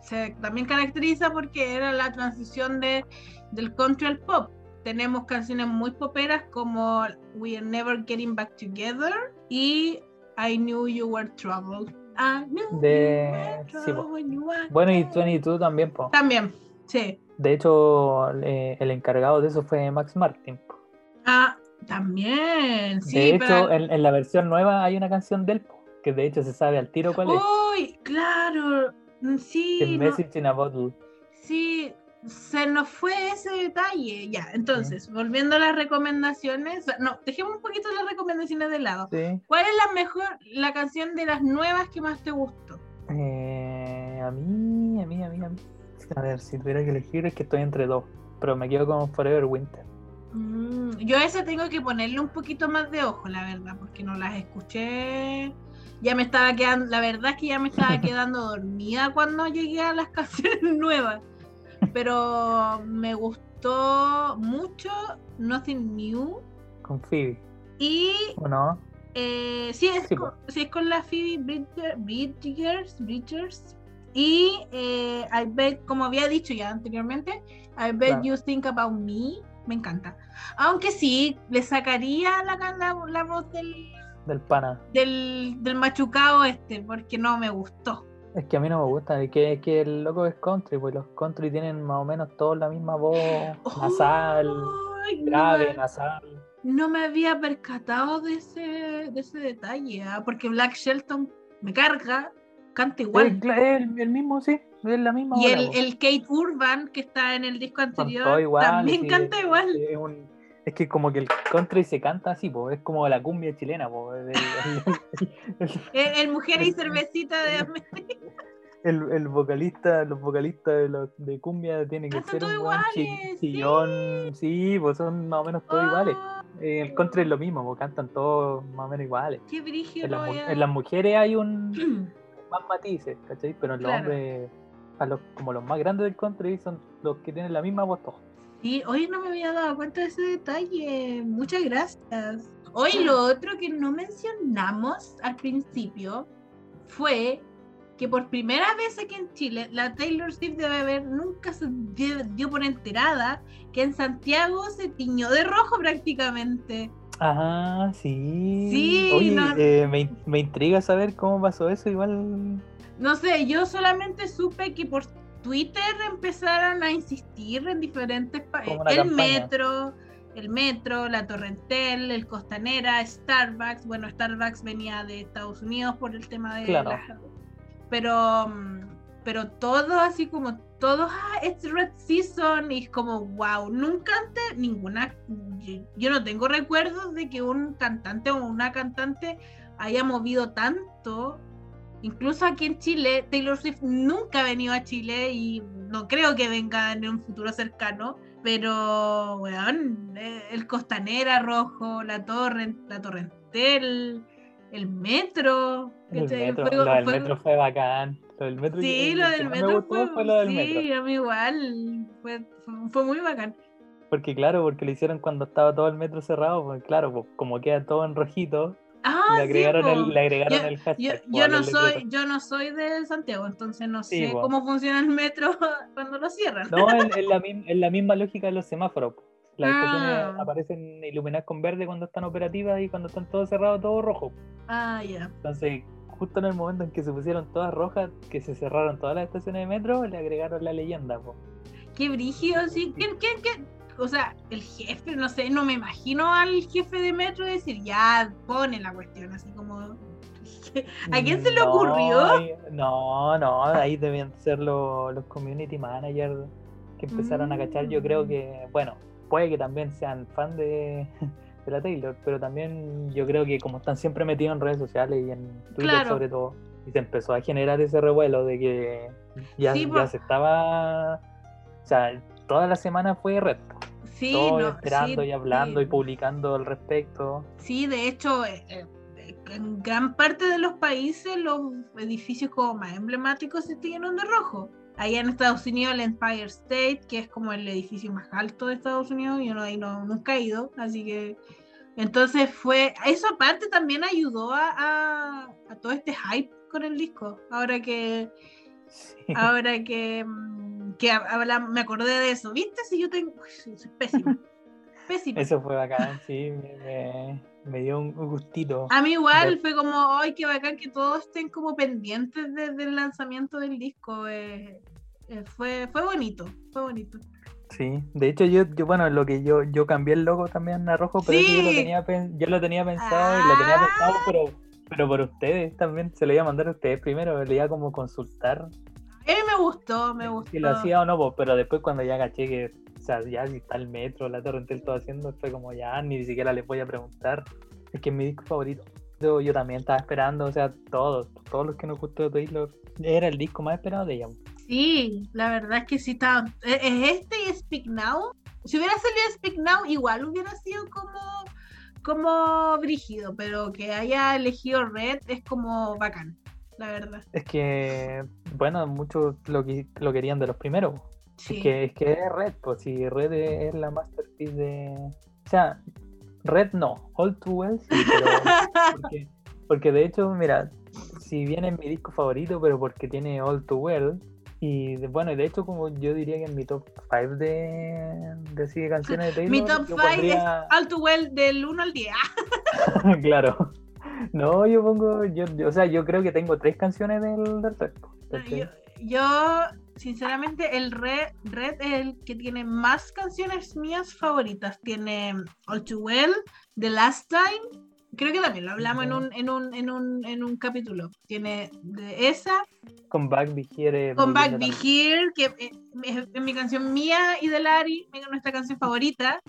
se también caracteriza porque era la transición de, del country al pop. Tenemos canciones muy poperas como We Are Never Getting Back Together y I Knew You Were Trouble. I knew De- you were sí, when you were Bueno, y there. 22 también, po. También, sí. De hecho, eh, el encargado de eso fue Max Martin. Ah, también, sí. de hecho, en, en la versión nueva hay una canción de él, po, que de hecho se sabe al tiro cuál es. Uy, claro, mm, sí. The no- Message in a Bottle. Sí, se nos fue ese detalle. Ya, entonces, volviendo a las recomendaciones, no, dejemos un poquito las recomendaciones de lado. Sí. ¿Cuál es la mejor, la canción de las nuevas que más te gustó? Eh, a mí, a mí, a mí, a mí. A ver, si tuviera que elegir es que estoy entre dos. Pero me quedo con Forever Winter. Mm, yo a ese tengo que ponerle un poquito más de ojo, la verdad, porque no las escuché. Ya me estaba quedando, la verdad es que ya me estaba quedando dormida cuando llegué a las canciones nuevas. Pero me gustó mucho Nothing New. Con Phoebe. Y ¿O no? eh, sí, es Sí, con, sí, es con la Phoebe Bridger- Bridgers, Bridgers. Y eh, I bet, como había dicho ya anteriormente, I bet Claro. you think about me. Me encanta. Aunque sí, le sacaría la, la, la voz del, Del pana. del, del machucado este, porque no me gustó. Es que a mí no me gusta, es que, es que el loco es country, pues los country tienen más o menos todos la misma voz, nasal, no grave, me- nasal. No me había percatado de ese, de ese detalle, ah, porque Black Shelton me carga, canta igual. El, el- el mismo, sí, es la misma y el, po. el Kate Urban, que está en el disco anterior, iguales, también sí, canta igual. Es, un- es que como que el country se canta así, pues, es como la cumbia chilena, pues. El, Mujer y Cervecita de el- el vocalista, los vocalistas de, los- de cumbia tienen que ser un buen iguales, sí. chillón, sí, pues son más o menos todos iguales. Ah, Eh, el country es lo mismo, pues cantan todos más o menos iguales. Qué brígido. Las, en las mujeres hay un más matices, ¿cachai? Pero los Claro. hombres, a los, como los más grandes del country, son los que tienen la misma voz todos. Sí, hoy no me había dado cuenta de ese detalle. Muchas gracias. Hoy lo otro que no mencionamos al principio fue que por primera vez aquí en Chile, la Taylor Swift debe haber nunca se dio, dio por enterada que en Santiago se tiñó de rojo prácticamente. Ajá, sí. Sí, Oye, no- eh, me, me intriga saber cómo pasó eso, igual. No sé, yo solamente supe que por Twitter empezaron a insistir en diferentes países. El campaña. metro, el metro, la Torrentel, el Costanera, Starbucks. Bueno, Starbucks venía de Estados Unidos por el tema de Claro. la- Pero, mm, pero todo así como todo, ah, it's Red Season y es como, wow, nunca antes, ninguna, yo, yo no tengo recuerdos de que un cantante o una cantante haya movido tanto Incluso aquí en Chile, Taylor Swift nunca ha venido a Chile y no creo que venga en un futuro cercano. Pero, weón, eh, el Costanera Rojo, la Torre, la Torrentel, el Metro. El metro, Fue- lo del fue- metro fue bacán. Lo del metro Sí, lo del me metro gustó fue, fue lo del sí, metro. a mí igual. Fue, fue, muy bacán. Porque claro, porque lo hicieron cuando estaba todo el metro cerrado, pues claro, pues como queda todo en rojito, Ah, le agregaron, sí, el, le agregaron Yo- el hashtag. Yo, pues, yo no soy, yo no soy de Santiago, entonces no Sí, sé po. cómo funciona el metro cuando lo cierran. No, es, la, misma lógica de los semáforos. pues. Las Ah. estaciones aparecen iluminadas con verde cuando están operativas y cuando están todos cerrados, todo rojo. Ah, ya. Entonces, justo en el momento en que se pusieron todas rojas, que se cerraron todas las estaciones de metro, le agregaron la leyenda. po. Qué brígido, sí. ¿Quién, quién, quién? O sea, el jefe, no sé, no me imagino al jefe de metro decir, ya, pone la cuestión, así como... ¿A quién se le No, ocurrió? No, no, ahí debían ser lo- los community managers que empezaron a cachar. Yo creo Mm. que, bueno, puede que también sean fan de, de la Taylor, pero también yo creo que como están siempre metidos en redes sociales y en Twitter Claro. sobre todo, y se empezó a generar ese revuelo de que ya, Sí, ya por- se estaba, o sea, toda la semana fue red, Sí, todos no, esperando sí, y hablando sí. y publicando al respecto. Sí, de hecho, eh, eh, en gran parte de los países los edificios como más emblemáticos se llenan de rojo. Allá en Estados Unidos el Empire State, que es como el edificio más alto de Estados Unidos, yo no, ahí no, nunca he ido, así que entonces fue, eso aparte también ayudó a, a- a todo este hype con el disco. Ahora que, Sí. ahora que, mm, que habla- me acordé de eso, ¿viste? Si yo tengo, uy, soy pésima, pésima. Eso fue bacán, sí, me, me- me dio un gustito. A mí igual fue como, ay, qué bacán que todos estén como pendientes de- del lanzamiento del disco. eh, eh, fue, fue bonito, fue bonito. Sí, de hecho yo, yo bueno, lo que yo, yo cambié el logo también a rojo, pero yo lo tenía pen- yo lo tenía pensado y lo tenía Ah. pensado, pero, pero por ustedes también, se lo iba a mandar a ustedes primero, le iba como a consultar A mí me gustó, me gustó. si lo hacía o no, pero después cuando ya caché que, sea, ya si está el metro, la torrentel todo haciendo, fue como ya, ni siquiera les voy a preguntar, es que es mi disco favorito. Yo, también estaba esperando, o sea, todos, todos los que nos gustó de Taylor, era el disco más esperado de ella. Sí, la verdad es que sí estaba. ¿Es es este y Speak Now? si hubiera salido Speak Now, igual hubiera sido como, como brígido, pero que haya elegido Red es como bacán, la verdad. Es que, bueno, muchos lo, lo querían de los primeros. Sí. Es que, es que es Red, pues si Red es la masterpiece de. O sea, Red no, All Too Well sí, pero. porque, porque de hecho, mira, si bien es mi disco favorito, pero porque tiene All Too Well. Y bueno, y de hecho, como yo diría que en mi top 5 de, de de canciones de Taylor. Mi top yo 5 pondría- es All Too Well del 1 al 10. claro. No, yo pongo. Yo, yo- o sea, yo creo que tengo tres canciones del, del. Yo, yo, sinceramente, el Red, Red es el que tiene más canciones mías favoritas. Tiene All Too Well, The Last Time. Creo que también lo hablamos en un, en un, en un, en un capítulo. Tiene de esa, Con Back Be Here. eh, Con Back Be. Here, que eh, es, es mi canción mía y de Lari, es nuestra canción favorita.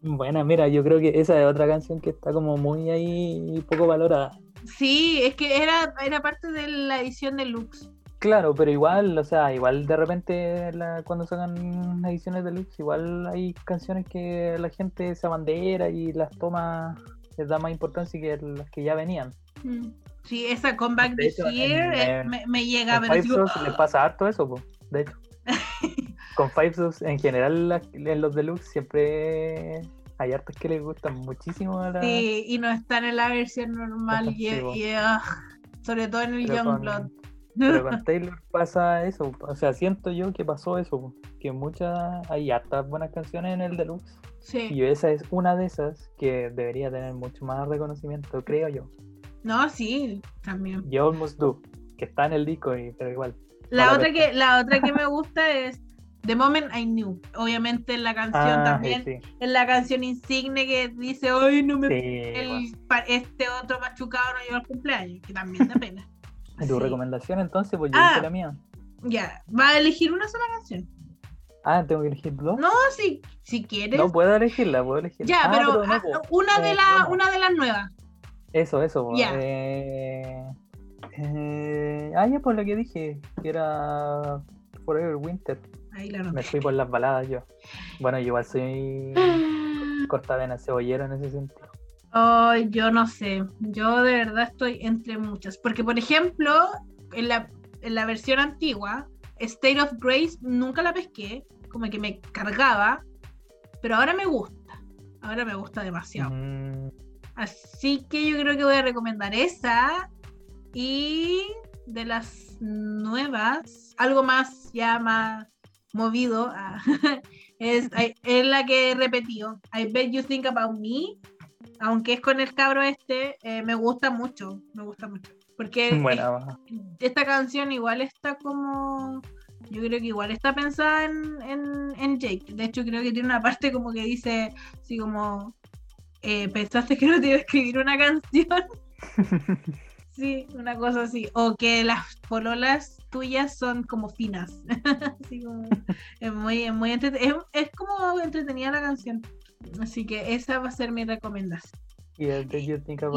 Buena, mira, yo creo que esa es otra canción que está como muy ahí poco valorada. Sí, es que era, era parte de la edición deluxe. Claro, pero igual, o sea, igual de repente la- cuando sacan ediciones deluxe, igual hay canciones que la gente se abandera y las toma, les da más importancia que las que ya venían. Mm. Sí, esa Come Back De hecho, en, eh, me, me llega, Con pero Five digo, Souls les pasa harto eso, po, de hecho. Con Five Souls, en general, en los deluxe siempre hay hartos que les gustan muchísimo a la... Sí, y no están en la versión normal y, y, ah, sobre todo en el Youngblood. con- Pero con Taylor pasa eso, o sea, siento yo que pasó eso, que muchas, hay hartas buenas canciones en el deluxe. Sí. Y esa es una de esas que debería tener mucho más reconocimiento, creo yo. No, sí, también. You Almost Do, que está en el disco, y, pero igual. La otra que, la otra que me gusta es The Moment I Knew. Obviamente en la canción Ah, también, sí, en la canción insigne que dice, ay, no me sí, el, bueno. pa- este otro machucado no llegó al cumpleaños, que también da pena. ¿Y ¿Tu Sí. recomendación entonces? Pues yo Ah. la mía. Ya, va a elegir una sola canción. Ah, tengo que elegir dos. No, si, si quieres. No, puedo elegirla, puedo elegirla. ya, Ah, pero, no, ah, po. una, de Eh, la, bueno. una de las nuevas. Eso, eso. po. Ya. Eh, eh, ah, ya por lo que dije, que era Forever Winter. Ahí la Me fui por las baladas yo. Bueno, yo igual soy cortavena cebollero en ese sentido. Ay, yo no sé. Yo de verdad estoy entre muchas. Porque, por ejemplo, en la, en la versión antigua, State of Grace nunca la pesqué. Como que me cargaba. Pero ahora me gusta. Ahora me gusta demasiado. Mm, Así que yo creo que voy a recomendar esa. Y de las nuevas, algo más ya más movido, ah, es, es la que he repetido. I bet you think about me. Aunque es con el cabro este, eh, me gusta mucho. Me gusta mucho. Porque buena. eh, esta canción igual está como. Yo creo que igual está pensada en, en, en Jake. De hecho, creo que tiene una parte como que dice, así como, eh, ¿pensaste que no te iba a escribir una canción? Sí, una cosa así. O que las pololas tuyas son como finas. Así como, es muy, es muy es, es como entretenida la canción. Así que esa va a ser mi recomendación.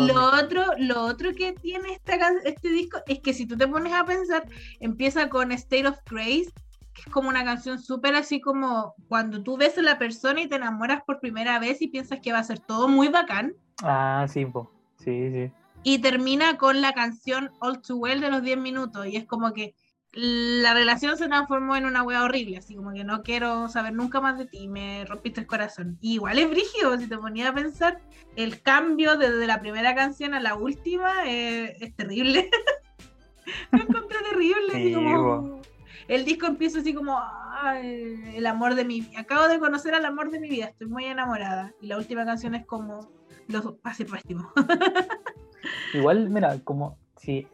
Lo otro, lo otro que tiene esta, este disco es que si tú te pones a pensar, empieza con State of Grace, que es como una canción súper así como cuando tú ves a la persona y te enamoras por primera vez y piensas que va a ser todo muy bacán. Ah, sí, po. Sí, sí. Y termina con la canción All Too Well de los 10 minutos. Y es como que la relación se transformó en una wea horrible. Así como que no quiero saber nunca más de ti. Me rompiste el corazón. Y igual es brígido. Si te ponías a pensar, el cambio desde la primera canción a la última eh, es terrible. Lo encontré terrible. así Sí, como- el disco empieza así como "Ay, el amor de mi acabo de conocer al amor de mi vida estoy muy enamorada y la última canción es como los pase pésimo Igual, mira, como si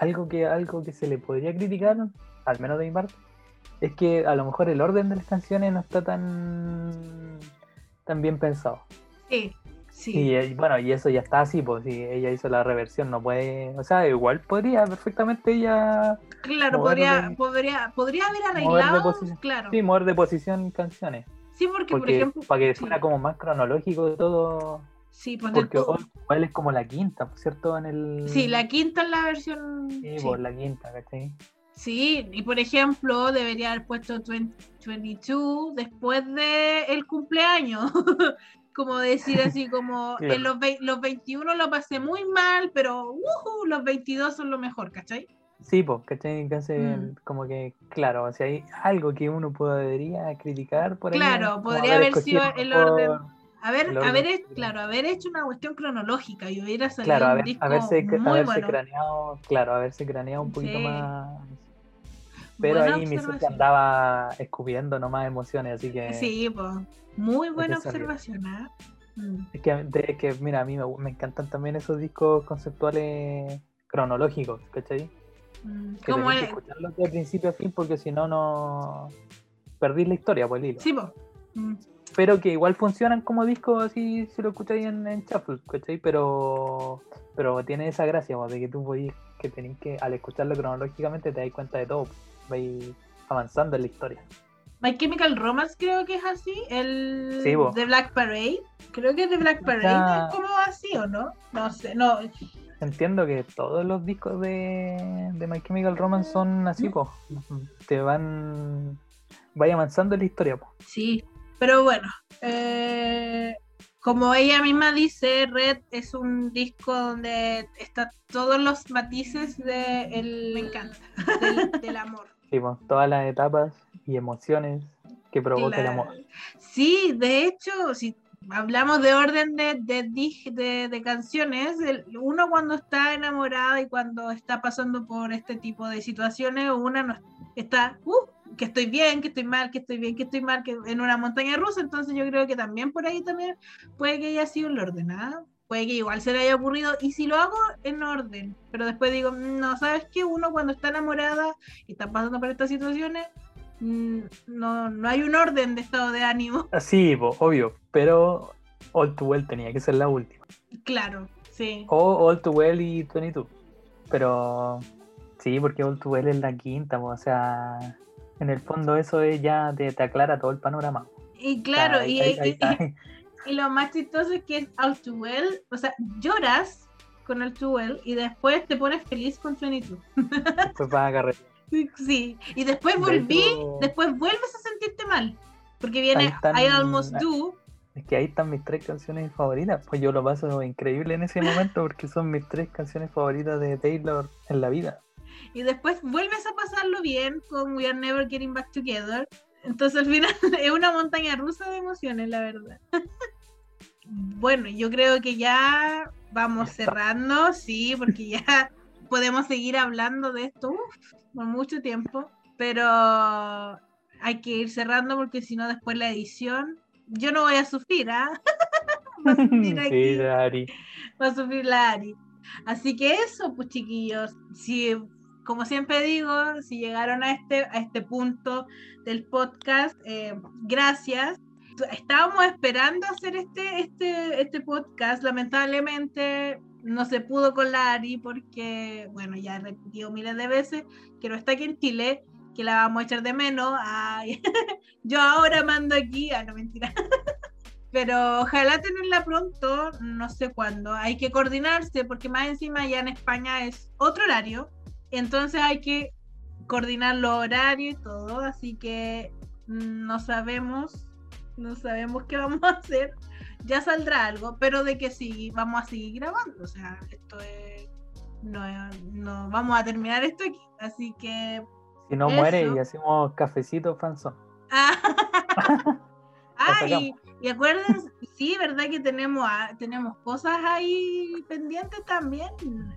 algo que algo que se le podría criticar, al menos de mi parte, es que a lo mejor el orden de las canciones no está tan tan bien pensado. Sí, sí. Y eh, bueno, y eso ya está así, pues si ella hizo la reversión, no puede, o sea, igual podría perfectamente ella claro, podría, de- podría, podría haber arreglado. posición. Claro. sí, mover de posición canciones, Sí, porque, por ejemplo. para que sí. fuera como más cronológico todo, Sí, ponte porque igual es como la quinta, ¿cierto? En el sí, la quinta es la versión. Sí, sí. pues la quinta, ¿cachai? Sí, y por ejemplo, debería haber puesto 2022 después de el cumpleaños. como decir así, como Claro. en los, los 21 lo pasé muy mal, pero ujú, los 22 son lo mejor, ¿cachai? Sí, pues, ¿cachai? Hace Mm. como que, claro, o sea, hay algo que uno podría criticar por ahí. Claro, podría haber sido escogido el orden. Haber, haber, claro, haber hecho una cuestión cronológica y hubiera salido Claro, un haber, disco haberse, muy haberse bueno. craneado, claro, haberse craneado un poquito Sí. más. Pero Buena ahí mi observación. andaba escupiendo nomás emociones, así que Sí, pues, muy buena que observación, ¿ah? Mm. es que, de- que, mira, a mí me, me encantan también esos discos conceptuales cronológicos, ¿cachai? Mm, Que que el- escucharlos de principio a fin porque si no, no perdís la historia, pues el hilo. Sí. Mm. Pero que igual funcionan como discos así si lo escucháis en, en shuffle, ¿cachai? Pero, pero tiene esa gracia, de que tú podís, que tenéis que, al escucharlo cronológicamente te das cuenta de todo, vais avanzando en la historia. My Chemical Romance creo que es así, el Sí, po. de Black Parade, creo que es de Black Parade, Ya. ¿es como así o no? No sé, no, Entiendo que todos los discos de, de My Chemical Romance son así, pues, te van, vais avanzando en la historia, pues. sí, pero bueno, eh, como ella misma dice, Red es un disco donde está todos los matices de el, me encanta, del, del amor. Sí, pues, todas las etapas y emociones que provoca el amor. Sí, de hecho, si hablamos de orden de, de, dig- de- de canciones, el- uno cuando está enamorado y cuando está pasando por este tipo de situaciones, una no está, uh, que estoy bien, que estoy mal, que estoy bien, que estoy mal, que en una montaña rusa, entonces yo creo que también por ahí también puede que haya sido el orden, ¿ah? Puede que igual se le haya ocurrido, y si lo hago en orden, pero después digo, "Mm, no, ¿sabes qué? Uno cuando está enamorada y está pasando por estas situaciones, mm, no, no hay un orden de estado de ánimo. Sí, pues, obvio, pero All Too Well tenía que ser la última. Claro, sí. O All Too Well y 22. Pero sí, porque All Too Well es la quinta, o sea, en el fondo eso es ya te, te aclara todo el panorama. Y claro, Ahí- y, ahí- ahí y- está. y lo más chistoso es que es All Too Well, o sea, lloras con All Too Well y después te pones feliz con 22. Después vas a carretear. Sí, y después De volví, hecho- después vuelves a sentirte mal, porque viene están- I Almost Do, Es que ahí están mis tres canciones favoritas. Pues yo lo paso increíble en ese momento porque son mis tres canciones favoritas de Taylor en la vida. Y después vuelves a pasarlo bien con We Are Never Getting Back Together. Entonces al final es una montaña rusa de emociones, la verdad. bueno, yo creo que ya vamos cerrando, sí, porque ya podemos seguir hablando de esto uf, por mucho tiempo, pero hay que ir cerrando porque si no después la edición, yo no voy a sufrir, ¿ah? Va a sufrir aquí sí, Dari. va a sufrir la Ari. Así que eso, pues chiquillos, si como siempre digo, si llegaron a este, a este punto del podcast, eh, gracias. Estábamos esperando hacer este, este, este podcast, lamentablemente no se pudo con la Ari porque, bueno, ya he repetido miles de veces que no está aquí en Chile, que la vamos a echar de menos. Ay, yo ahora mando aquí, ah, no mentira. Pero ojalá tenerla pronto, no sé cuándo. Hay que coordinarse porque más encima ya en España es otro horario. Entonces hay que coordinar los horarios y todo. Así que no sabemos, no sabemos qué vamos a hacer. Ya saldrá algo, pero de que sí, vamos a seguir grabando. O sea, esto es... No, no vamos a terminar esto aquí. Así que... Si no muere Eso. y hacemos cafecito fanzón. Ah, y, y acuérdense, sí, ¿verdad que tenemos, ah, tenemos cosas ahí pendientes también?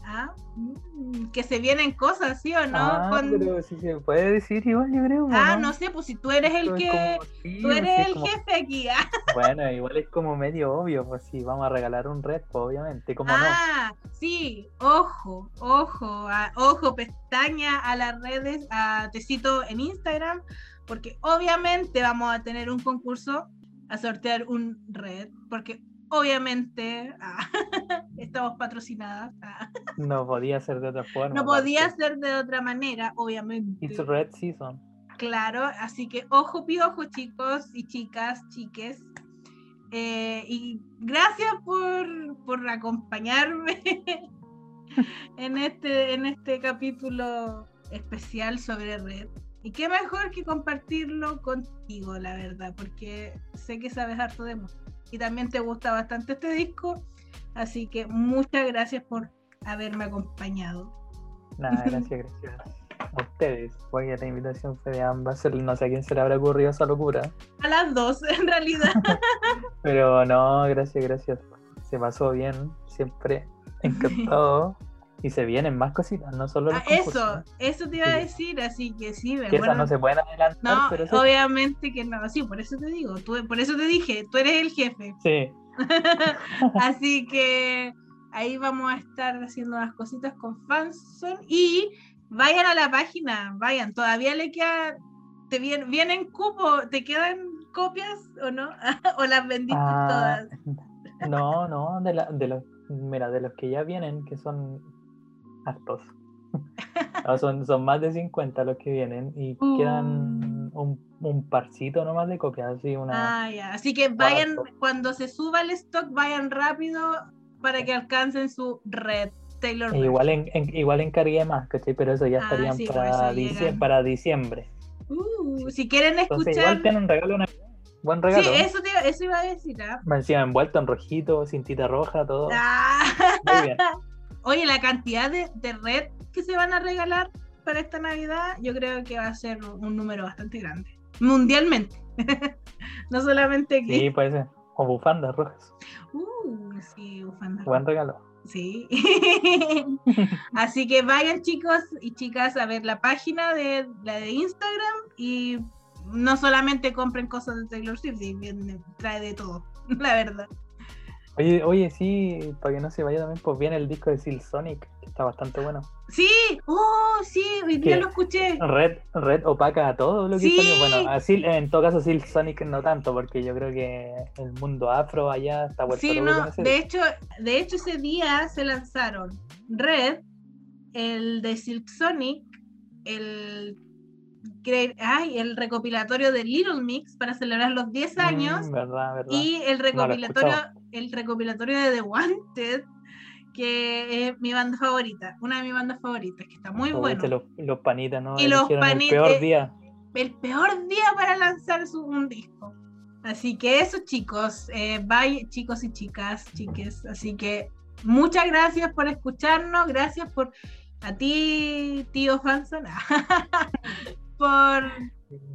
Ah, mm, que se vienen cosas, ¿sí o no? ah, Con- pero si se puede decir igual, yo creo. Ah, no sé, pues si tú eres el que... como- sí, Tú pues, sí, eres es el como- jefe aquí, ¿ah? Bueno, igual es como medio obvio, pues si vamos a regalar un red, pues obviamente, como no. Ah, sí, ojo, ojo, ah, ojo, pestaña a las redes, a Tecito en Instagram, porque obviamente vamos a tener un concurso a sortear un red, porque obviamente ah, estamos patrocinadas. ah. No podía ser de otra forma. No podía ser de otra manera, obviamente. It's red season. Claro, así que ojo piojo chicos y chicas, chiques. Eh, y gracias por, por acompañarme en este, en este capítulo especial sobre Red. Y qué mejor que compartirlo contigo, la verdad, porque sé que sabes harto de música. Y también te gusta bastante este disco. Así que muchas gracias por haberme acompañado. Nada, gracias, gracias a ustedes, porque la invitación fue de ambas, no sé a quién se le habrá ocurrido esa locura. A las dos, en realidad. Pero no, gracias, gracias. Se pasó bien, siempre encantado. Y se vienen más cositas, no solo los ah, Eso, eso te iba a decir, así que sí. Que esas no se pueden adelantar. No, pero obviamente que no, sí, por eso te digo, tú, por eso te dije, tú eres el jefe. Sí. así que ahí vamos a estar haciendo las cositas con Fanson y vayan a la página, vayan, todavía le queda, te vienen, vienen cupo, ¿te quedan copias o no? ¿O las vendiste ah, todas? No, no, de, la, de los, mira, de los que ya vienen, que son hartos. son, son más de 50 los que vienen y quedan uh. un, un, parcito nomás de copias, así una... Ah, ya. Así que vayan, cuando se suba el stock, vayan rápido para que alcancen su red. Taylor igual, en, igual encargué más, ¿cachai? Pero eso ya ah, estarían para, diciembre, para diciembre. Uh, si quieren escuchar. igual tienen un regalo, una... buen regalo. Sí, eso, eso iba a decir. ¿ah? Me encima envuelto en rojito, cintita roja, todo. Ah. Muy bien. Oye, la cantidad de, de red que se van a regalar para esta Navidad, yo creo que va a ser un número bastante grande. Mundialmente. no solamente aquí. Sí, puede ser. O bufandas rojas. Uh, sí, bufandas Buen regalo. Sí. Así que vayan chicos y chicas a ver la página de la de Instagram y no solamente compren cosas de Taylor Swift, trae de todo, la verdad. Oye, oye, sí, para que no se vaya también, pues viene el disco de Seal Sonic, que está bastante bueno. Sí, oh, sí, hoy día lo escuché. Red, red opaca a todo lo que sí. Bueno, así, en todo caso Seal Sonic no tanto, porque yo creo que el mundo afro allá está vuelto Sí, no, de hecho, de hecho ese día se lanzaron Red, el de Silk Sonic, el ay, el recopilatorio de Little Mix para celebrar los 10 mm, años y el recopilatorio, el recopilatorio de The Wanted, que es mi banda favorita, una de mis bandas favoritas, que está muy bueno. Los, panitas, ¿no? Y los panitas. El peor día. El peor día para lanzar su, un disco. Así que eso, chicos, eh, bye, chicos y chicas, chiques. Así que muchas gracias por escucharnos, gracias por a ti, tío Fanson, por,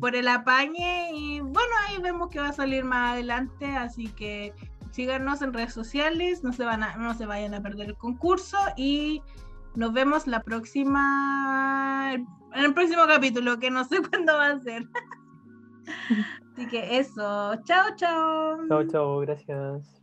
por el apañe y bueno, ahí vemos que va a salir más adelante, así que síganos en redes sociales, no se, van a, no se vayan a perder el concurso y nos vemos la próxima, en el próximo capítulo, que no sé cuándo va a ser. Así que eso, chao, chao. Chao, chao, gracias.